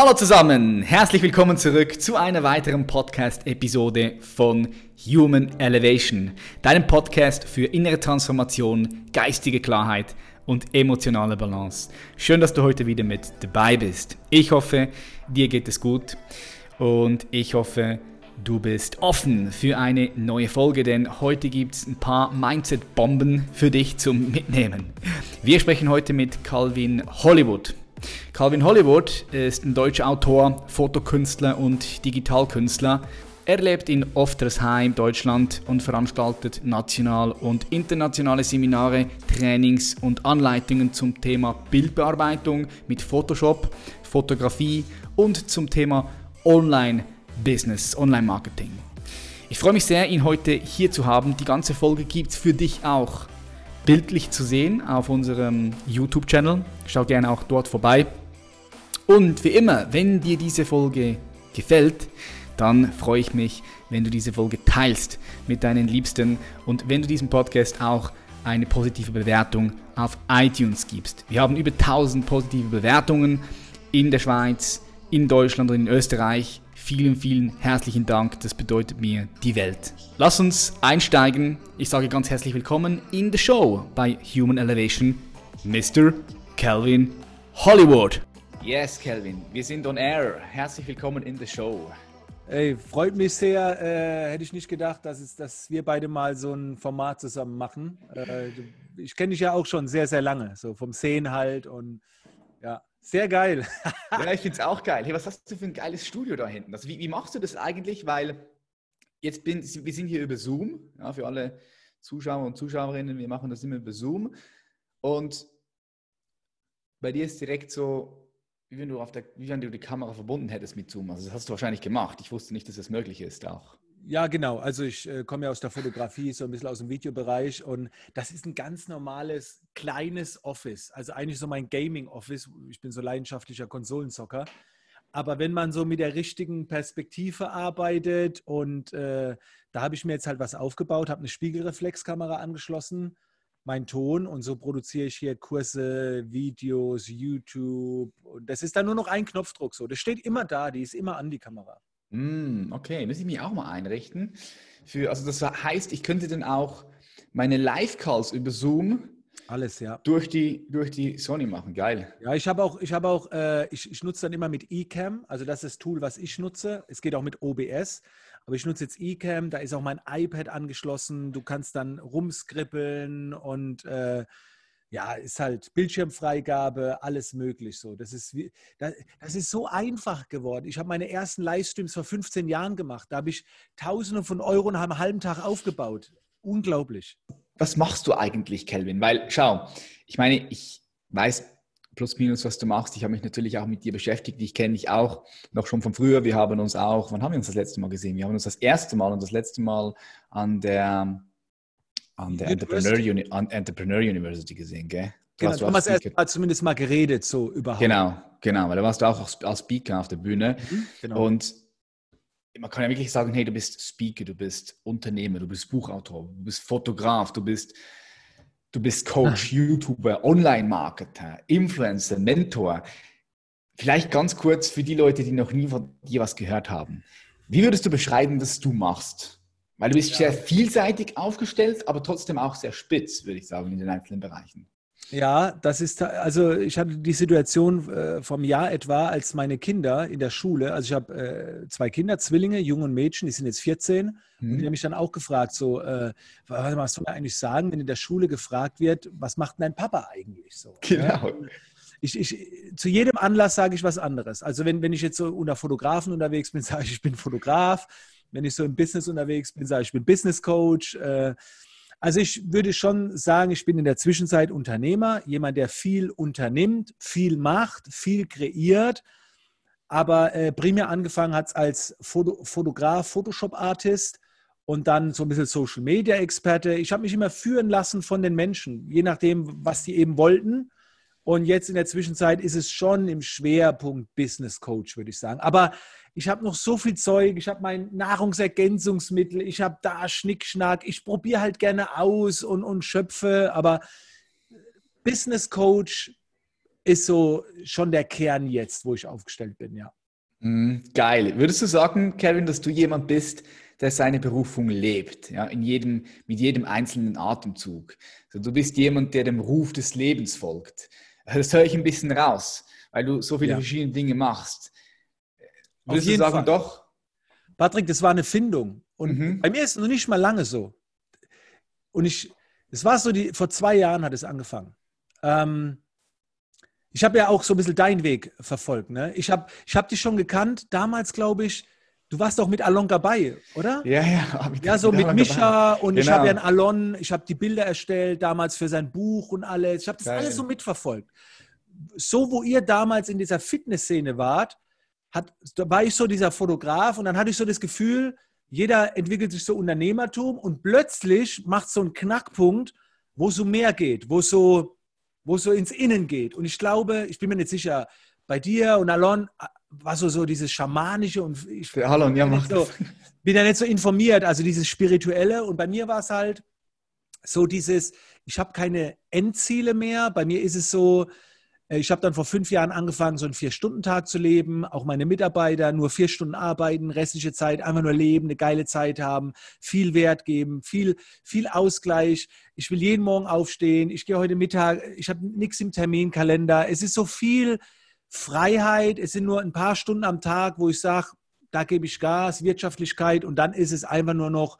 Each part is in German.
Hallo zusammen, herzlich willkommen zurück zu einer weiteren Podcast-Episode von Human Elevation, deinem Podcast für innere Transformation, geistige Klarheit und emotionale Balance. Schön, dass du heute wieder mit dabei bist. Ich hoffe, dir geht es gut und ich hoffe, du bist offen für eine neue Folge, denn heute gibt es ein paar Mindset-Bomben für dich zum Mitnehmen. Wir sprechen heute mit Calvin Hollywood. Calvin Hollywood ist ein deutscher Autor, Fotokünstler und Digitalkünstler. Er lebt in Oftersheim, Deutschland und veranstaltet national und internationale Seminare, Trainings und Anleitungen zum Thema Bildbearbeitung mit Photoshop, Fotografie und zum Thema Online-Business, Online-Marketing. Ich freue mich sehr, ihn heute hier zu haben. Die ganze Folge gibt es für dich auch bildlich zu sehen auf unserem YouTube-Channel. Schau gerne auch dort vorbei. Und wie immer, wenn dir diese Folge gefällt, dann freue ich mich, wenn du diese Folge teilst mit deinen Liebsten und wenn du diesem Podcast auch eine positive Bewertung auf iTunes gibst. Wir haben über 1000 positive Bewertungen in der Schweiz, in Deutschland und in Österreich. Vielen, vielen herzlichen Dank. Das bedeutet mir die Welt. Lass uns einsteigen. Ich sage ganz herzlich willkommen in der Show bei Human Elevation, Mr. Calvin Hollywood. Yes, Calvin, wir sind on air. Herzlich willkommen in der Show. Ey, freut mich sehr. Äh, hätte ich nicht gedacht, dass, es, dass wir beide mal so ein Format zusammen machen. Äh, ich kenne dich ja auch schon sehr, sehr lange, so vom Sehen halt und sehr geil. ja, ich finde es auch geil. Hey, was hast du für ein geiles Studio da hinten? Also, wie, wie machst du das eigentlich? Weil jetzt bin, wir sind hier über Zoom, ja, für alle Zuschauer und Zuschauerinnen, wir machen das immer über Zoom. Und bei dir ist direkt so, wie wenn du, auf der, wie wenn du die Kamera verbunden hättest mit Zoom. Also das hast du wahrscheinlich gemacht. Ich wusste nicht, dass das möglich ist auch. Ja, genau. Also ich äh, komme ja aus der Fotografie, so ein bisschen aus dem Videobereich und das ist ein ganz normales, kleines Office. Also eigentlich so mein Gaming-Office. Ich bin so leidenschaftlicher Konsolenzocker. Aber wenn man so mit der richtigen Perspektive arbeitet und äh, da habe ich mir jetzt halt was aufgebaut, habe eine Spiegelreflexkamera angeschlossen, mein Ton und so produziere ich hier Kurse, Videos, YouTube und das ist dann nur noch ein Knopfdruck so. Das steht immer da, die ist immer an die Kamera. Mm, okay, muss ich mich auch mal einrichten. Für, also das heißt, ich könnte dann auch meine Live-Calls über Zoom alles, ja. Durch die, durch die Sony machen, geil. Ja, ich habe auch, ich habe auch, äh, ich, ich nutze dann immer mit eCam, also das ist das Tool, was ich nutze. Es geht auch mit OBS, aber ich nutze jetzt eCam, da ist auch mein iPad angeschlossen. Du kannst dann rumskribbeln und äh, ja, ist halt Bildschirmfreigabe, alles möglich so. Das ist, wie, das, das ist so einfach geworden. Ich habe meine ersten Livestreams vor 15 Jahren gemacht. Da habe ich Tausende von Euro nach einem halben Tag aufgebaut. Unglaublich. Was machst du eigentlich, Kelvin? Weil, schau, ich meine, ich weiß plus minus, was du machst. Ich habe mich natürlich auch mit dir beschäftigt. Ich kenne dich auch noch schon von früher. Wir haben uns auch, wann haben wir uns das letzte Mal gesehen? Wir haben uns das erste Mal und das letzte Mal an der an der Entrepreneur, Uni an Entrepreneur University gesehen, gell? Du genau, du hast erst mal zumindest mal geredet, so überhaupt. Genau, genau, weil da warst du auch als Speaker auf der Bühne. Mhm, genau. Und man kann ja wirklich sagen, hey, du bist Speaker, du bist Unternehmer, du bist Buchautor, du bist Fotograf, du bist, du bist Coach, YouTuber, Online-Marketer, Influencer, Mentor. Vielleicht ganz kurz für die Leute, die noch nie von dir was gehört haben. Wie würdest du beschreiben, was du machst? Weil du bist ja. sehr vielseitig aufgestellt, aber trotzdem auch sehr spitz, würde ich sagen, in den einzelnen Bereichen. Ja, das ist, also ich hatte die Situation äh, vom Jahr etwa, als meine Kinder in der Schule, also ich habe äh, zwei Kinder, Zwillinge, Jungen und Mädchen, die sind jetzt 14 mhm. und die haben mich dann auch gefragt, so, äh, was soll man eigentlich sagen, wenn in der Schule gefragt wird, was macht dein Papa eigentlich so? Genau. Ja? Ich, ich, zu jedem Anlass sage ich was anderes. Also wenn, wenn ich jetzt so unter Fotografen unterwegs bin, sage ich, ich bin Fotograf wenn ich so im Business unterwegs bin, sage ich, ich bin Business Coach. Äh, also ich würde schon sagen, ich bin in der Zwischenzeit Unternehmer, jemand, der viel unternimmt, viel macht, viel kreiert, aber äh, primär angefangen hat es als Foto, Fotograf, Photoshop-Artist und dann so ein bisschen Social-Media-Experte. Ich habe mich immer führen lassen von den Menschen, je nachdem, was die eben wollten. Und jetzt in der Zwischenzeit ist es schon im Schwerpunkt Business Coach, würde ich sagen. Aber ich habe noch so viel Zeug, ich habe mein Nahrungsergänzungsmittel, ich habe da Schnickschnack, ich probiere halt gerne aus und, und schöpfe, aber Business Coach ist so schon der Kern jetzt, wo ich aufgestellt bin, ja. Mhm, geil. Würdest du sagen, Kevin, dass du jemand bist, der seine Berufung lebt, ja, in jedem, mit jedem einzelnen Atemzug? Also du bist jemand, der dem Ruf des Lebens folgt. Das höre ich ein bisschen raus, weil du so viele ja. verschiedene Dinge machst. Würdest du sagen, Fall. doch? Patrick, das war eine Findung. Und mhm. bei mir ist es noch nicht mal lange so. Und ich, es war so, die, vor zwei Jahren hat es angefangen. Ähm, ich habe ja auch so ein bisschen deinen Weg verfolgt. Ne? Ich habe ich hab dich schon gekannt, damals glaube ich, du warst auch mit Alon dabei, oder? Ja, ja. Ja, so mit Alon Mischa und genau. ich habe ja einen Alon, ich habe die Bilder erstellt, damals für sein Buch und alles. Ich habe das Geil. alles so mitverfolgt. So, wo ihr damals in dieser Fitnessszene wart, hat, da war ich so dieser Fotograf und dann hatte ich so das Gefühl, jeder entwickelt sich so Unternehmertum und plötzlich macht so einen Knackpunkt, wo es so mehr geht, wo es so wo es so ins Innen geht. Und ich glaube, ich bin mir nicht sicher, bei dir und Alon äh, war so, so dieses Schamanische und ich Für Alon, ja, macht so, bin ja nicht so informiert, also dieses Spirituelle. Und bei mir war es halt so dieses, ich habe keine Endziele mehr. Bei mir ist es so, ich habe dann vor fünf Jahren angefangen, so einen Vier-Stunden-Tag zu leben. Auch meine Mitarbeiter nur vier Stunden arbeiten, restliche Zeit einfach nur leben, eine geile Zeit haben, viel Wert geben, viel, viel Ausgleich. Ich will jeden Morgen aufstehen. Ich gehe heute Mittag, ich habe nichts im Terminkalender. Es ist so viel Freiheit. Es sind nur ein paar Stunden am Tag, wo ich sage, da gebe ich Gas, Wirtschaftlichkeit und dann ist es einfach nur noch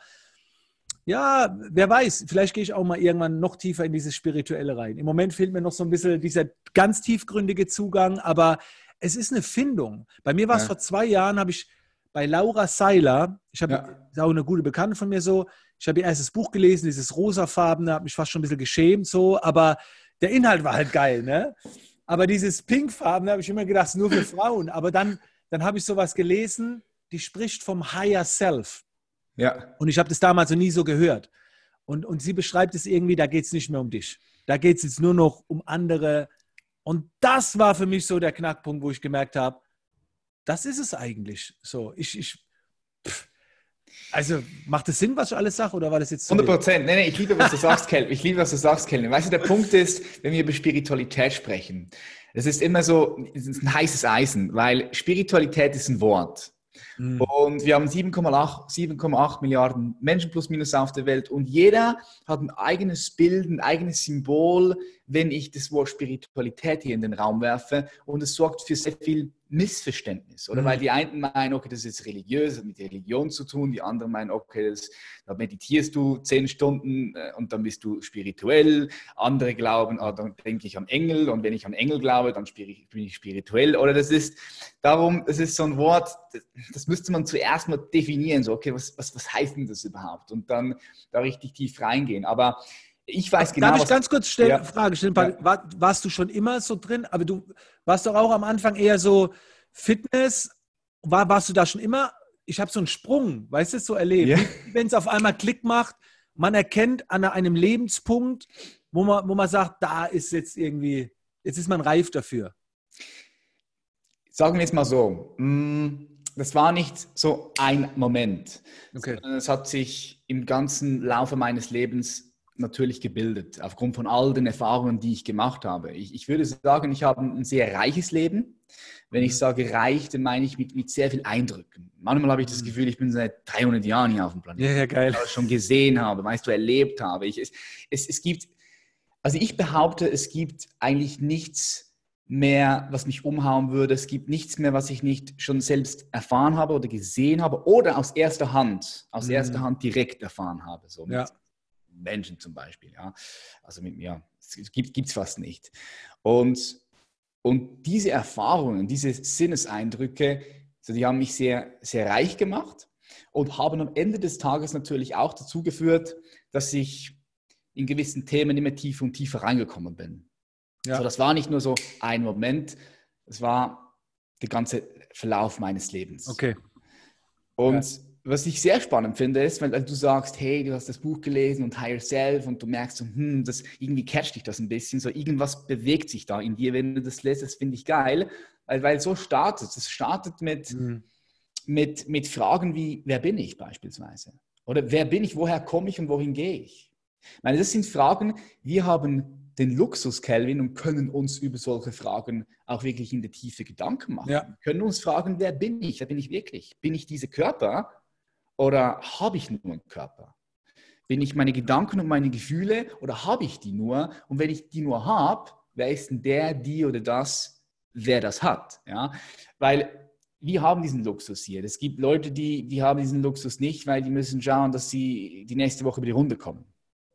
ja, wer weiß, vielleicht gehe ich auch mal irgendwann noch tiefer in dieses Spirituelle rein. Im Moment fehlt mir noch so ein bisschen dieser ganz tiefgründige Zugang, aber es ist eine Findung. Bei mir war es ja. vor zwei Jahren, habe ich bei Laura Seiler, ich habe, ja. ist auch eine gute Bekannte von mir so, ich habe ihr erstes Buch gelesen, dieses rosafarbene, habe mich fast schon ein bisschen geschämt so, aber der Inhalt war halt geil, ne? Aber dieses pinkfarbene habe ich immer gedacht, nur für Frauen. Aber dann, dann habe ich sowas gelesen, die spricht vom Higher Self. Ja. Und ich habe das damals noch nie so gehört. Und, und sie beschreibt es irgendwie, da geht es nicht mehr um dich. Da geht es jetzt nur noch um andere. Und das war für mich so der Knackpunkt, wo ich gemerkt habe, das ist es eigentlich. So, ich, ich also macht es Sinn, was ich alles sage, oder war das jetzt? 100 Prozent. Nee, nee, ich liebe, was du sagst, Kelvin. Ich liebe, was du sagst, Kelvin. Weißt du, der Punkt ist, wenn wir über Spiritualität sprechen, das ist immer so, es ist ein heißes Eisen, weil Spiritualität ist ein Wort. Mhm. Und wir haben 7,8 Milliarden Menschen plus minus auf der Welt und jeder hat ein eigenes Bild, ein eigenes Symbol, wenn ich das Wort Spiritualität hier in den Raum werfe und es sorgt für sehr viel Missverständnis. Oder mhm. weil die einen meinen, okay, das ist religiös, das hat mit Religion zu tun, die anderen meinen, okay, das, da meditierst du zehn Stunden äh, und dann bist du spirituell. Andere glauben, ah, dann denke ich an Engel und wenn ich an Engel glaube, dann bin ich spirituell. Oder das ist darum, es ist so ein Wort, das, das müsste man zuerst mal definieren, so, okay, was, was, was heißt denn das überhaupt? Und dann da richtig tief reingehen. Aber ich weiß genau. Darf ich ganz kurz stellen, ja. Frage stellen? Ja. War, warst du schon immer so drin? Aber du warst doch auch am Anfang eher so Fitness. War, warst du da schon immer? Ich habe so einen Sprung, weißt du, so erlebt. Ja. Wenn es auf einmal Klick macht, man erkennt an einem Lebenspunkt, wo man, wo man sagt, da ist jetzt irgendwie, jetzt ist man reif dafür. Sagen wir es mal so. Mm, das war nicht so ein Moment. Okay. Es hat sich im ganzen Laufe meines Lebens natürlich gebildet, aufgrund von all den Erfahrungen, die ich gemacht habe. Ich, ich würde sagen, ich habe ein sehr reiches Leben. Wenn ich mhm. sage reich, dann meine ich mit, mit sehr viel Eindrücken. Manchmal habe ich das mhm. Gefühl, ich bin seit 300 Jahren hier auf dem Planeten. Ja, ja geil. Ich schon gesehen habe, weißt du, erlebt habe. Ich, es, es, es gibt, also ich behaupte, es gibt eigentlich nichts mehr, was mich umhauen würde. Es gibt nichts mehr, was ich nicht schon selbst erfahren habe oder gesehen habe oder aus erster Hand, aus mhm. erster Hand direkt erfahren habe. So ja. Menschen zum Beispiel. Ja? Also mit mir es gibt es fast nicht. Und, und diese Erfahrungen, diese Sinneseindrücke, so die haben mich sehr, sehr reich gemacht und haben am Ende des Tages natürlich auch dazu geführt, dass ich in gewissen Themen immer tiefer und tiefer reingekommen bin. Ja. Also das war nicht nur so ein Moment, es war der ganze Verlauf meines Lebens. Okay. Und ja was ich sehr spannend finde, ist, wenn du sagst, hey, du hast das Buch gelesen und Higher Self und du merkst so, hm, das irgendwie catcht dich das ein bisschen, so irgendwas bewegt sich da in dir, wenn du das lässt, das finde ich geil, weil, weil so startet es. startet mit, mhm. mit, mit Fragen wie, wer bin ich beispielsweise? Oder wer bin ich, woher komme ich und wohin gehe ich? Ich meine, das sind Fragen, wir haben den Luxus, Kelvin, und können uns über solche Fragen auch wirklich in der Tiefe Gedanken machen. Ja. Können uns fragen, wer bin ich? Wer bin ich wirklich? Bin ich dieser Körper oder habe ich nur einen Körper? Bin ich meine Gedanken und meine Gefühle oder habe ich die nur? Und wenn ich die nur habe, wer ist denn der, die oder das, wer das hat? Ja? Weil wir haben diesen Luxus hier. Es gibt Leute, die, die haben diesen Luxus nicht, weil die müssen schauen, dass sie die nächste Woche über die Runde kommen.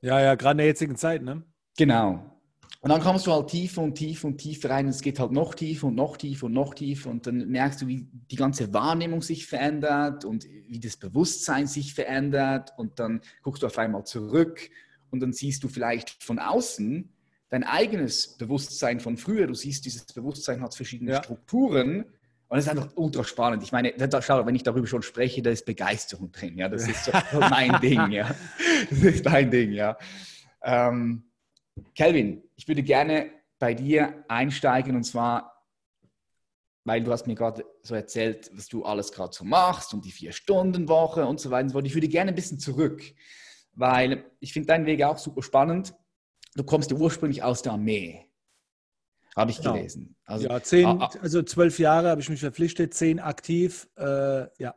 Ja, ja, gerade in der jetzigen Zeit, ne? Genau. Und dann kommst du halt tiefer und tiefer und tiefer rein und es geht halt noch tiefer und noch tiefer und noch tiefer und dann merkst du, wie die ganze Wahrnehmung sich verändert und wie das Bewusstsein sich verändert und dann guckst du auf einmal zurück und dann siehst du vielleicht von außen dein eigenes Bewusstsein von früher. Du siehst, dieses Bewusstsein hat verschiedene ja. Strukturen und es ist einfach ultra spannend. Ich meine, schau, wenn ich darüber schon spreche, da ist Begeisterung drin. Ja, das ist so mein Ding. Ja, das ist mein Ding. Ja. Ähm, Kelvin, ich würde gerne bei dir einsteigen und zwar, weil du hast mir gerade so erzählt, was du alles gerade so machst und die Vier-Stunden-Woche und so weiter und so fort. Ich würde gerne ein bisschen zurück, weil ich finde deinen Weg auch super spannend. Du kommst ja ursprünglich aus der Armee. Habe ich genau. gelesen. Also, ja, zehn, ah, ah. also zwölf Jahre habe ich mich verpflichtet, zehn aktiv. Äh, ja.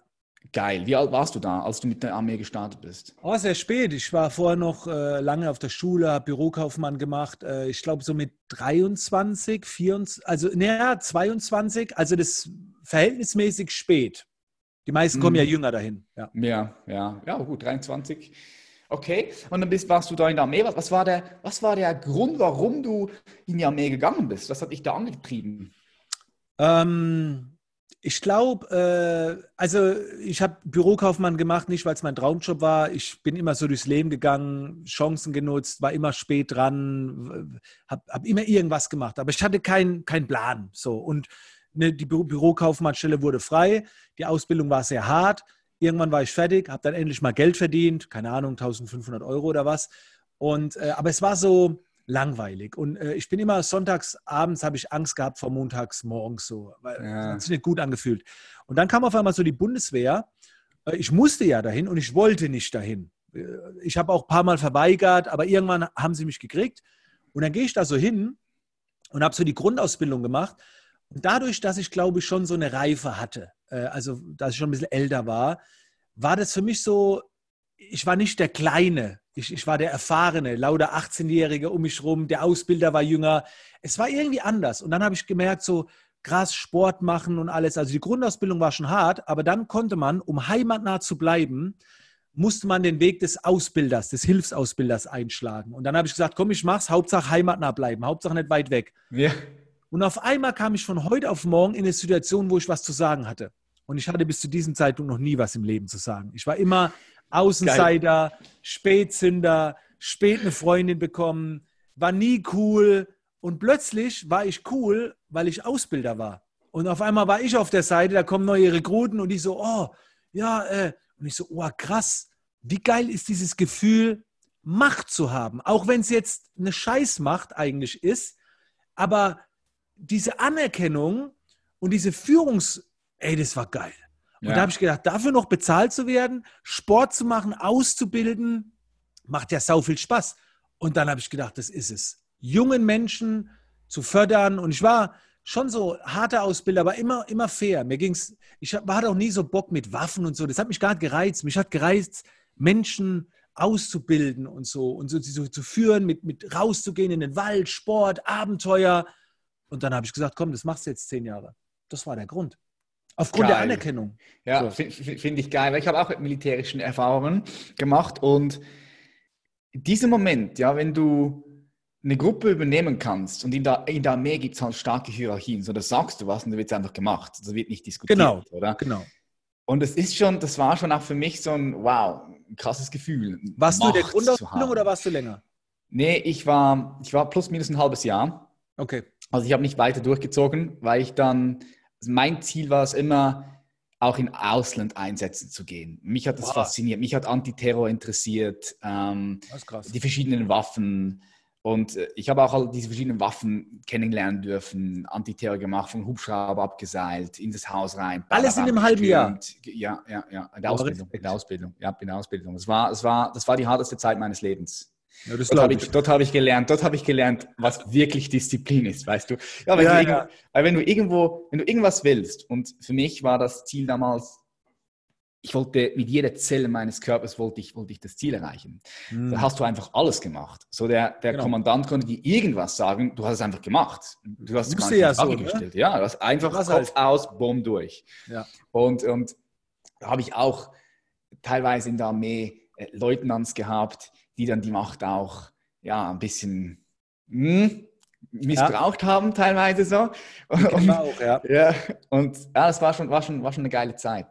Geil. Wie alt warst du da, als du mit der Armee gestartet bist? Oh, sehr spät. Ich war vorher noch äh, lange auf der Schule, habe Bürokaufmann gemacht. Äh, ich glaube so mit 23, 24, also naja, 22. Also das verhältnismäßig spät. Die meisten kommen mhm. ja jünger dahin. Ja, ja, ja, ja gut, 23. Okay, und dann bist, warst du da in der Armee. Was, was, war der, was war der Grund, warum du in die Armee gegangen bist? Was hat dich da angetrieben? Ähm, ich glaube, äh, also ich habe Bürokaufmann gemacht, nicht weil es mein Traumjob war. Ich bin immer so durchs Leben gegangen, Chancen genutzt, war immer spät dran, habe hab immer irgendwas gemacht. Aber ich hatte keinen kein Plan. So. Und ne, die Bü Bürokaufmannstelle wurde frei. Die Ausbildung war sehr hart. Irgendwann war ich fertig, habe dann endlich mal Geld verdient, keine Ahnung, 1500 Euro oder was. Und, äh, aber es war so langweilig. Und äh, ich bin immer sonntags abends, habe ich Angst gehabt vor montags morgens so, weil ja. hat sich nicht gut angefühlt. Und dann kam auf einmal so die Bundeswehr. Äh, ich musste ja dahin und ich wollte nicht dahin. Äh, ich habe auch ein paar Mal verweigert, aber irgendwann haben sie mich gekriegt. Und dann gehe ich da so hin und habe so die Grundausbildung gemacht. Und dadurch, dass ich, glaube ich, schon so eine Reife hatte, äh, also dass ich schon ein bisschen älter war, war das für mich so, ich war nicht der Kleine, ich, ich war der Erfahrene, lauter 18-Jährige um mich rum, der Ausbilder war jünger. Es war irgendwie anders. Und dann habe ich gemerkt, so krass Sport machen und alles. Also die Grundausbildung war schon hart, aber dann konnte man, um heimatnah zu bleiben, musste man den Weg des Ausbilders, des Hilfsausbilders einschlagen. Und dann habe ich gesagt, komm, ich mach's, Hauptsache heimatnah bleiben, Hauptsache nicht weit weg. Ja. Und auf einmal kam ich von heute auf morgen in eine Situation, wo ich was zu sagen hatte. Und ich hatte bis zu diesem Zeitpunkt noch nie was im Leben zu sagen. Ich war immer Außenseiter, Geil. Spätzünder, spät eine Freundin bekommen, war nie cool. Und plötzlich war ich cool, weil ich Ausbilder war. Und auf einmal war ich auf der Seite, da kommen neue Rekruten und ich so, oh, ja, äh. Und ich so, oh, krass. Wie geil ist dieses Gefühl, Macht zu haben? Auch wenn es jetzt eine Scheißmacht eigentlich ist, aber diese Anerkennung und diese Führungs, ey, das war geil. Und ja. da habe ich gedacht, dafür noch bezahlt zu werden, Sport zu machen, auszubilden, macht ja sau viel Spaß. Und dann habe ich gedacht, das ist es. Jungen Menschen zu fördern. Und ich war schon so harter Ausbilder, aber immer, immer fair. Mir ging's, ich hatte auch nie so Bock mit Waffen und so. Das hat mich nicht gereizt. Mich hat gereizt, Menschen auszubilden und so und so, so zu führen, mit, mit rauszugehen in den Wald, Sport, Abenteuer. Und dann habe ich gesagt, komm, das machst du jetzt zehn Jahre. Das war der Grund. Aufgrund geil. der Anerkennung. Ja, so. finde find ich geil. Ich habe auch militärischen Erfahrungen gemacht und dieser Moment, ja, wenn du eine Gruppe übernehmen kannst und in der, in der Armee gibt es halt starke Hierarchien, so das sagst du was und da wird es einfach gemacht. Das wird nicht diskutiert, genau, oder? Genau. Und es ist schon, das war schon auch für mich so ein, wow, ein krasses Gefühl. Warst Macht du in der Grundausbildung oder warst du länger? Nee, ich war, ich war plus minus ein halbes Jahr. Okay. Also ich habe nicht weiter durchgezogen, weil ich dann, mein Ziel war es immer, auch in Ausland einsetzen zu gehen. Mich hat das wow. fasziniert. Mich hat Antiterror interessiert, ähm, die verschiedenen Waffen. Und äh, ich habe auch all diese verschiedenen Waffen kennenlernen dürfen, Antiterror gemacht, von Hubschrauber abgeseilt, in das Haus rein. Alles in einem halben Jahr? Ja, ja, ja. In der Ausbildung. In der Ausbildung. Ja, in der Ausbildung. Es war, es war, das war die harteste Zeit meines Lebens. Ja, dort habe ich, hab ich gelernt, dort habe ich gelernt, was wirklich Disziplin ist, weißt du. Ja, ja, ja. weil wenn du irgendwo, wenn du irgendwas willst, und für mich war das Ziel damals, ich wollte mit jeder Zelle meines Körpers wollte ich, wollte ich das Ziel erreichen. Mhm. Da hast du einfach alles gemacht. So der, der genau. Kommandant konnte dir irgendwas sagen, du hast es einfach gemacht. Du hast es gar nicht ja so, ne? gestellt. Ja, du hast einfach Kopf halt. aus, Bumm durch. Ja. Und, und da habe ich auch teilweise in der Armee äh, Leutnants gehabt, die dann die Macht auch ja, ein bisschen hm, missbraucht ja. haben, teilweise so. Und, auch, ja. ja. Und ja, das war schon, war, schon, war schon eine geile Zeit.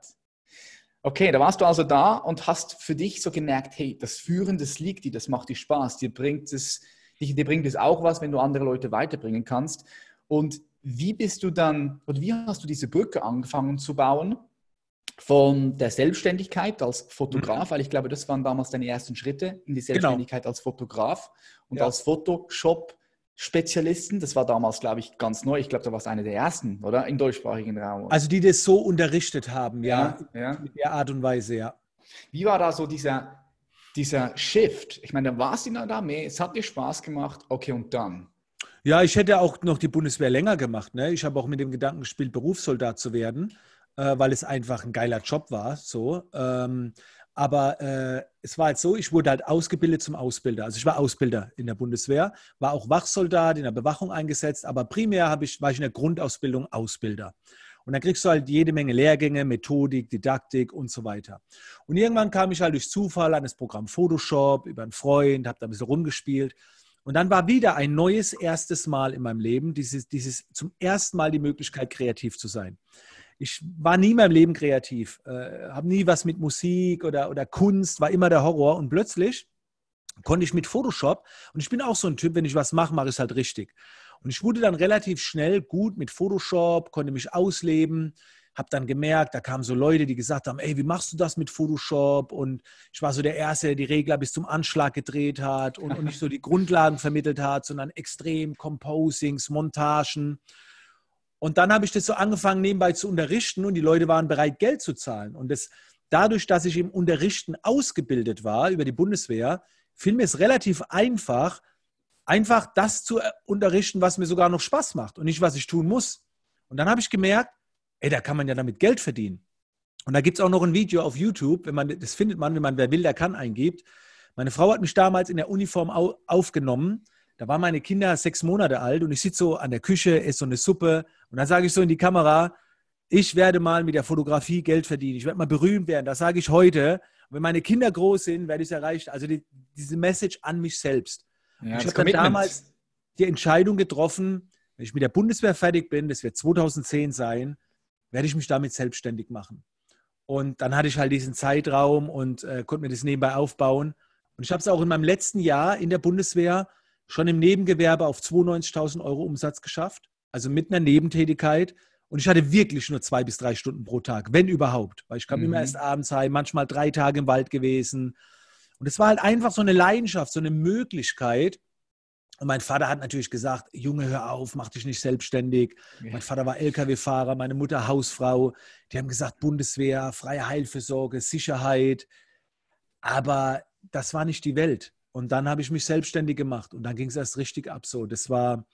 Okay, da warst du also da und hast für dich so gemerkt, hey, das Führen, das liegt dir, das macht dir Spaß, dir bringt es, dir bringt es auch was, wenn du andere Leute weiterbringen kannst. Und wie bist du dann, oder wie hast du diese Brücke angefangen zu bauen von der Selbstständigkeit als Fotograf, mhm. weil ich glaube, das waren damals deine ersten Schritte in die genau. Selbstständigkeit genau. als Fotograf und ja. als Photoshop Spezialisten. Das war damals, glaube ich, ganz neu. Ich glaube, da war es einer der ersten, oder? Im deutschsprachigen Raum. Also die das so unterrichtet haben, ja. ja, ja. In der Art und Weise, ja. Wie war da so dieser, dieser Shift? Ich meine, da warst du in der Armee, es hat dir Spaß gemacht, okay, und dann? Ja, ich hätte auch noch die Bundeswehr länger gemacht. Ne? Ich habe auch mit dem Gedanken gespielt, Berufssoldat zu werden, äh, weil es einfach ein geiler Job war. So. Ähm, aber äh, es war halt so, ich wurde halt ausgebildet zum Ausbilder. Also ich war Ausbilder in der Bundeswehr, war auch Wachsoldat in der Bewachung eingesetzt, aber primär ich, war ich in der Grundausbildung Ausbilder. Und dann kriegst du halt jede Menge Lehrgänge, Methodik, Didaktik und so weiter. Und irgendwann kam ich halt durch Zufall an das Programm Photoshop über einen Freund, habe da ein bisschen rumgespielt. Und dann war wieder ein neues erstes Mal in meinem Leben, dieses, dieses zum ersten Mal die Möglichkeit, kreativ zu sein ich war nie in meinem Leben kreativ, äh, habe nie was mit Musik oder, oder Kunst, war immer der Horror. Und plötzlich konnte ich mit Photoshop, und ich bin auch so ein Typ, wenn ich was mache, mache ich es halt richtig. Und ich wurde dann relativ schnell gut mit Photoshop, konnte mich ausleben, habe dann gemerkt, da kamen so Leute, die gesagt haben, ey, wie machst du das mit Photoshop? Und ich war so der Erste, der die Regler bis zum Anschlag gedreht hat und, und nicht so die Grundlagen vermittelt hat, sondern extrem Composings, Montagen. Und dann habe ich das so angefangen, nebenbei zu unterrichten und die Leute waren bereit, Geld zu zahlen. Und das, dadurch, dass ich im Unterrichten ausgebildet war über die Bundeswehr, fiel mir es relativ einfach, einfach das zu äh, unterrichten, was mir sogar noch Spaß macht und nicht, was ich tun muss. Und dann habe ich gemerkt, ey, da kann man ja damit Geld verdienen. Und da gibt es auch noch ein Video auf YouTube, wenn man, das findet man, wenn man wer will, der kann eingibt. Meine Frau hat mich damals in der Uniform au aufgenommen da waren meine Kinder sechs Monate alt und ich sitze so an der Küche, esse so eine Suppe und dann sage ich so in die Kamera, ich werde mal mit der Fotografie Geld verdienen, ich werde mal berühmt werden, das sage ich heute. Und wenn meine Kinder groß sind, werde ich es erreichen. Also die, diese Message an mich selbst. Ja, ich habe damals die Entscheidung getroffen, wenn ich mit der Bundeswehr fertig bin, das wird 2010 sein, werde ich mich damit selbstständig machen. Und dann hatte ich halt diesen Zeitraum und äh, konnte mir das nebenbei aufbauen. Und ich habe es auch in meinem letzten Jahr in der Bundeswehr schon im Nebengewerbe auf 92.000 Euro Umsatz geschafft, also mit einer Nebentätigkeit. Und ich hatte wirklich nur zwei bis drei Stunden pro Tag, wenn überhaupt, weil ich kam mhm. immer erst abends heim, manchmal drei Tage im Wald gewesen. Und es war halt einfach so eine Leidenschaft, so eine Möglichkeit. Und mein Vater hat natürlich gesagt, Junge, hör auf, mach dich nicht selbstständig. Ja. Mein Vater war Lkw-Fahrer, meine Mutter Hausfrau. Die haben gesagt, Bundeswehr, freie Heilfürsorge, Sicherheit. Aber das war nicht die Welt. Und dann habe ich mich selbstständig gemacht und dann ging es erst richtig ab. So, das war,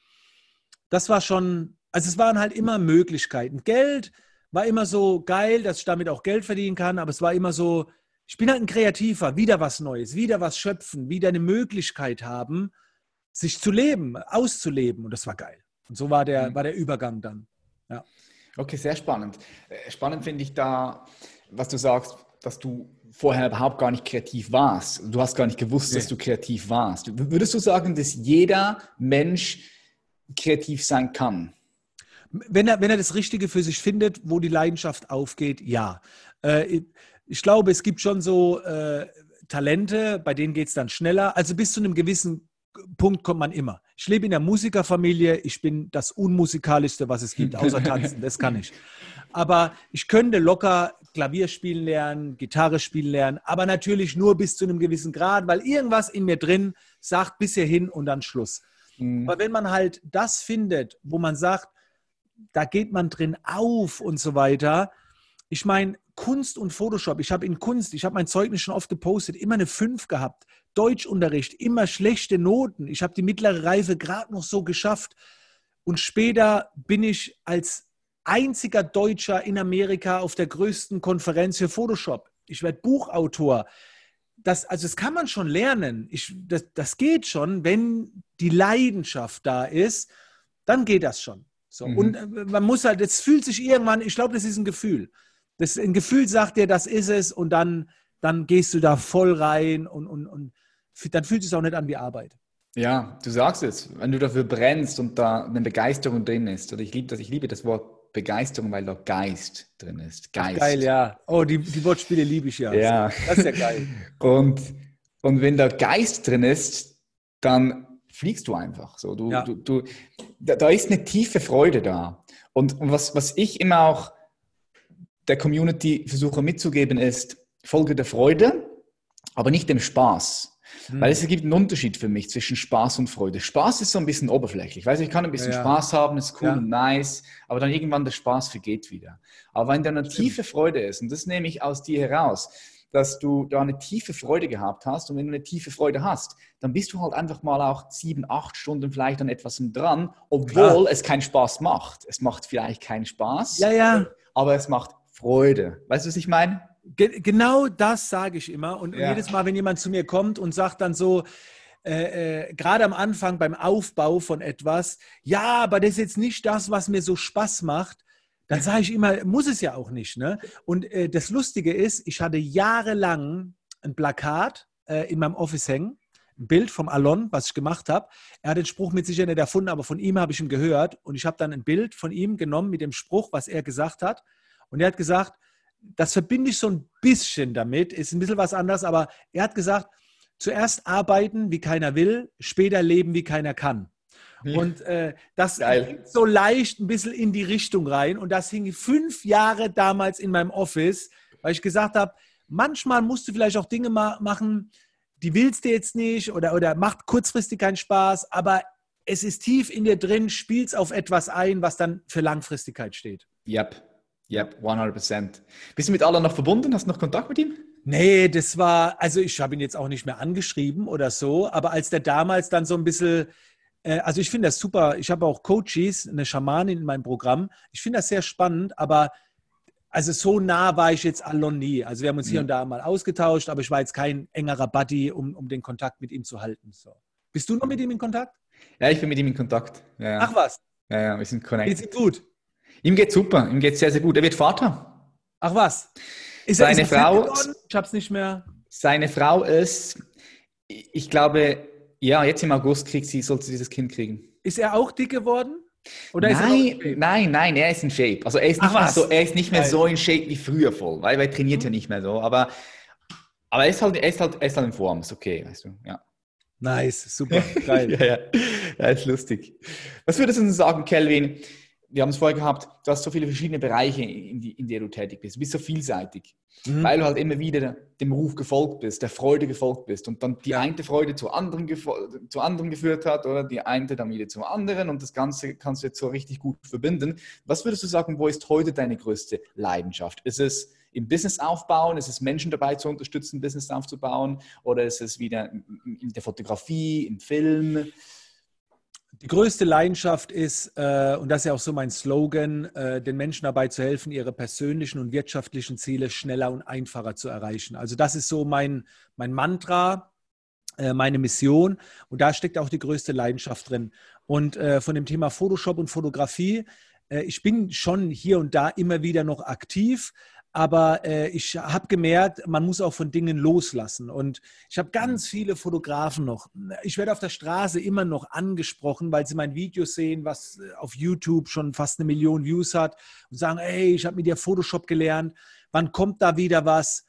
das war schon, also es waren halt immer Möglichkeiten. Geld war immer so geil, dass ich damit auch Geld verdienen kann, aber es war immer so, ich bin halt ein Kreativer, wieder was Neues, wieder was schöpfen, wieder eine Möglichkeit haben, sich zu leben, auszuleben. Und das war geil. Und so war der, mhm. war der Übergang dann. Ja. Okay, sehr spannend. Äh, spannend finde ich da, was du sagst, dass du vorher überhaupt gar nicht kreativ warst. Du hast gar nicht gewusst, nee. dass du kreativ warst. Würdest du sagen, dass jeder Mensch kreativ sein kann? Wenn er, wenn er das Richtige für sich findet, wo die Leidenschaft aufgeht, ja. Äh, ich glaube, es gibt schon so äh, Talente, bei denen geht es dann schneller. Also bis zu einem gewissen Punkt kommt man immer. Ich lebe in der Musikerfamilie, ich bin das Unmusikalischste, was es gibt, außer Tanzen, das kann ich. Aber ich könnte locker Klavier spielen lernen, Gitarre spielen lernen, aber natürlich nur bis zu einem gewissen Grad, weil irgendwas in mir drin sagt bis hierhin und dann Schluss. Mhm. Aber wenn man halt das findet, wo man sagt, da geht man drin auf und so weiter. Ich meine, Kunst und Photoshop. Ich habe in Kunst, ich habe mein Zeugnis schon oft gepostet, immer eine 5 gehabt. Deutschunterricht, immer schlechte Noten. Ich habe die mittlere Reife gerade noch so geschafft. Und später bin ich als einziger Deutscher in Amerika auf der größten Konferenz für Photoshop. Ich werde Buchautor. Das, also das kann man schon lernen. Ich, das, das geht schon, wenn die Leidenschaft da ist, dann geht das schon. So. Mhm. Und äh, man muss halt, es fühlt sich irgendwann, ich glaube, das ist ein Gefühl. Das, ein Gefühl sagt dir, das ist es und dann, dann gehst du da voll rein und, und, und dann fühlt es auch nicht an wie Arbeit. Ja, du sagst es, wenn du dafür brennst und da eine Begeisterung drin ist, oder ich liebe das, ich liebe das Wort Begeisterung, weil da Geist drin ist. Geist. geil, ja. Oh, die, die Wortspiele liebe ich ja. Ja. Das ist ja geil. und, und wenn da Geist drin ist, dann fliegst du einfach. So, du, ja. du, du, da, da, ist eine tiefe Freude da. Und, und was, was ich immer auch der Community versuche mitzugeben, ist Folge der Freude, aber nicht dem Spaß. Hm. Weil es gibt einen Unterschied für mich zwischen Spaß und Freude. Spaß ist so ein bisschen oberflächlich. Weißt, ich kann ein bisschen ja, ja. Spaß haben, ist cool ja. und nice, aber dann irgendwann der Spaß vergeht wieder. Aber wenn da eine tiefe Freude ist, und das nehme ich aus dir heraus, dass du da eine tiefe Freude gehabt hast. Und wenn du eine tiefe Freude hast, dann bist du halt einfach mal auch sieben, acht Stunden vielleicht an etwas dran, obwohl es keinen Spaß macht. Es macht vielleicht keinen Spaß, ja, ja. aber es macht Freude. Weißt du, was ich meine? Ge genau das sage ich immer. Und ja. jedes Mal, wenn jemand zu mir kommt und sagt dann so, äh, äh, gerade am Anfang beim Aufbau von etwas, ja, aber das ist jetzt nicht das, was mir so Spaß macht, dann sage ich immer, muss es ja auch nicht. Ne? Und äh, das Lustige ist, ich hatte jahrelang ein Plakat äh, in meinem Office hängen, ein Bild vom Alon, was ich gemacht habe. Er hat den Spruch mit Sicherheit nicht erfunden, aber von ihm habe ich ihn gehört. Und ich habe dann ein Bild von ihm genommen mit dem Spruch, was er gesagt hat. Und er hat gesagt, das verbinde ich so ein bisschen damit, ist ein bisschen was anderes, aber er hat gesagt, zuerst arbeiten, wie keiner will, später leben, wie keiner kann. Und äh, das ging so leicht ein bisschen in die Richtung rein. Und das hing fünf Jahre damals in meinem Office, weil ich gesagt habe, manchmal musst du vielleicht auch Dinge ma machen, die willst du jetzt nicht oder, oder macht kurzfristig keinen Spaß, aber es ist tief in dir drin, spielst auf etwas ein, was dann für Langfristigkeit steht. Yep, yep, 100%. Bist du mit Alan noch verbunden? Hast du noch Kontakt mit ihm? Nee, das war, also ich habe ihn jetzt auch nicht mehr angeschrieben oder so, aber als der damals dann so ein bisschen äh, also ich finde das super. Ich habe auch Coaches, eine Schamanin in meinem Programm. Ich finde das sehr spannend, aber also so nah war ich jetzt Alon nie. Also wir haben uns hier ja. und da mal ausgetauscht, aber ich war jetzt kein engerer Buddy, um, um den Kontakt mit ihm zu halten. So. Bist du noch mit ihm in Kontakt? Ja, ich bin mit ihm in Kontakt. Ja, Ach was? Ja, ja, wir sind connected. Geht's ihm gut? Ihm geht's super, ihm geht's sehr, sehr gut. Er wird Vater. Ach was? Ist seine er, Frau, ich hab's nicht mehr. Seine Frau ist, ich glaube, ja, jetzt im August kriegt sie, sollte sie dieses Kind kriegen. Ist er auch dick geworden? Oder nein, nein, nein, er ist in Shape. Also er ist nicht, Ach, mehr, so, er ist nicht mehr so in Shape wie früher voll, weil er trainiert ja nicht mehr so. Aber, aber er, ist halt, er, ist halt, er ist halt in Form, ist okay, weißt du. Ja. Nice, super, geil. ja, ja. ja, ist lustig. Was würdest du sagen, Kelvin? Wir haben es vorher gehabt, du hast so viele verschiedene Bereiche, in, die, in denen du tätig bist. Du bist so vielseitig, mhm. weil du halt immer wieder dem Ruf gefolgt bist, der Freude gefolgt bist und dann die eine Freude zu anderen, zu anderen geführt hat oder die eine dann wieder zum anderen und das Ganze kannst du jetzt so richtig gut verbinden. Was würdest du sagen, wo ist heute deine größte Leidenschaft? Ist es im Business aufbauen? Ist es Menschen dabei zu unterstützen, Business aufzubauen? Oder ist es wieder in der Fotografie, im Film? Die größte Leidenschaft ist, äh, und das ist ja auch so mein Slogan, äh, den Menschen dabei zu helfen, ihre persönlichen und wirtschaftlichen Ziele schneller und einfacher zu erreichen. Also das ist so mein, mein Mantra, äh, meine Mission. Und da steckt auch die größte Leidenschaft drin. Und äh, von dem Thema Photoshop und Fotografie, äh, ich bin schon hier und da immer wieder noch aktiv, aber äh, ich habe gemerkt, man muss auch von Dingen loslassen. Und ich habe ganz mhm. viele Fotografen noch. Ich werde auf der Straße immer noch angesprochen, weil sie mein Video sehen, was äh, auf YouTube schon fast eine Million Views hat und sagen, hey, ich habe mit dir Photoshop gelernt. Wann kommt da wieder was?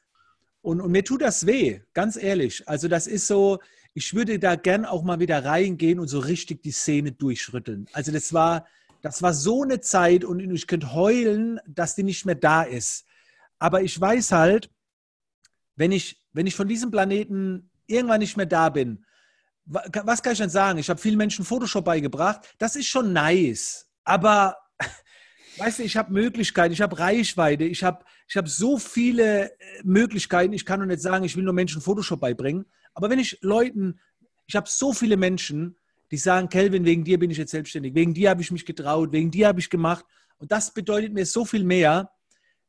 Und, und mir tut das weh, ganz ehrlich. Also das ist so, ich würde da gern auch mal wieder reingehen und so richtig die Szene durchschrütteln. Also das war, das war so eine Zeit und ich könnte heulen, dass die nicht mehr da ist. Aber ich weiß halt, wenn ich, wenn ich von diesem Planeten irgendwann nicht mehr da bin, was kann ich denn sagen? Ich habe vielen Menschen Photoshop beigebracht. Das ist schon nice. Aber Weißt du, ich habe Möglichkeiten, ich habe Reichweite, ich habe ich hab so viele äh, Möglichkeiten. Ich kann nur nicht sagen, ich will nur Menschen Photoshop beibringen. Aber wenn ich Leuten, ich habe so viele Menschen, die sagen, Kelvin, wegen dir bin ich jetzt selbstständig, wegen dir habe ich mich getraut, wegen dir habe ich gemacht. Und das bedeutet mir so viel mehr,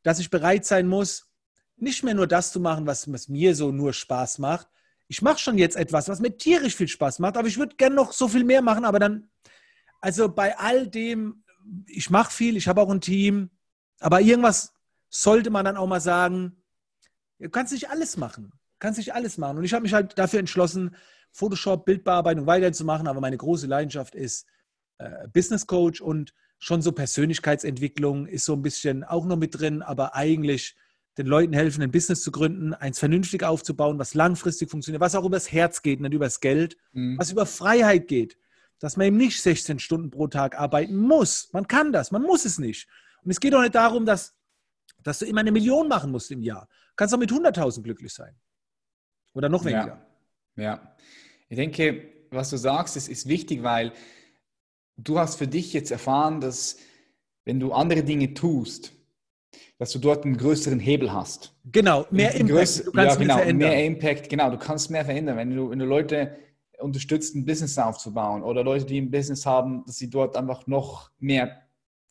dass ich bereit sein muss, nicht mehr nur das zu machen, was, was mir so nur Spaß macht. Ich mache schon jetzt etwas, was mir tierisch viel Spaß macht, aber ich würde gerne noch so viel mehr machen, aber dann, also bei all dem, ich mache viel, ich habe auch ein Team, aber irgendwas sollte man dann auch mal sagen, du kannst nicht alles machen, du kannst nicht alles machen. Und ich habe mich halt dafür entschlossen, Photoshop, Bildbearbeitung weiterzumachen, aber meine große Leidenschaft ist äh, Business Coach und schon so Persönlichkeitsentwicklung ist so ein bisschen auch noch mit drin, aber eigentlich den Leuten helfen, ein Business zu gründen, eins vernünftig aufzubauen, was langfristig funktioniert, was auch übers Herz geht, nicht übers Geld, mhm. was über Freiheit geht, dass man eben nicht 16 Stunden pro Tag arbeiten muss. Man kann das, man muss es nicht. Und es geht auch nicht darum, dass, dass du immer eine Million machen musst im Jahr. Du kannst auch mit 100.000 glücklich sein. Oder noch weniger. Ja. ja. Ich denke, was du sagst, ist, ist wichtig, weil du hast für dich jetzt erfahren, dass wenn du andere Dinge tust, dass du dort einen größeren Hebel hast. Genau, mehr Impact. Größ, du kannst ja, genau, mehr, mehr Impact, genau, du kannst mehr verändern. Wenn du, wenn du Leute unterstützt, ein Business aufzubauen oder Leute, die ein Business haben, dass sie dort einfach noch mehr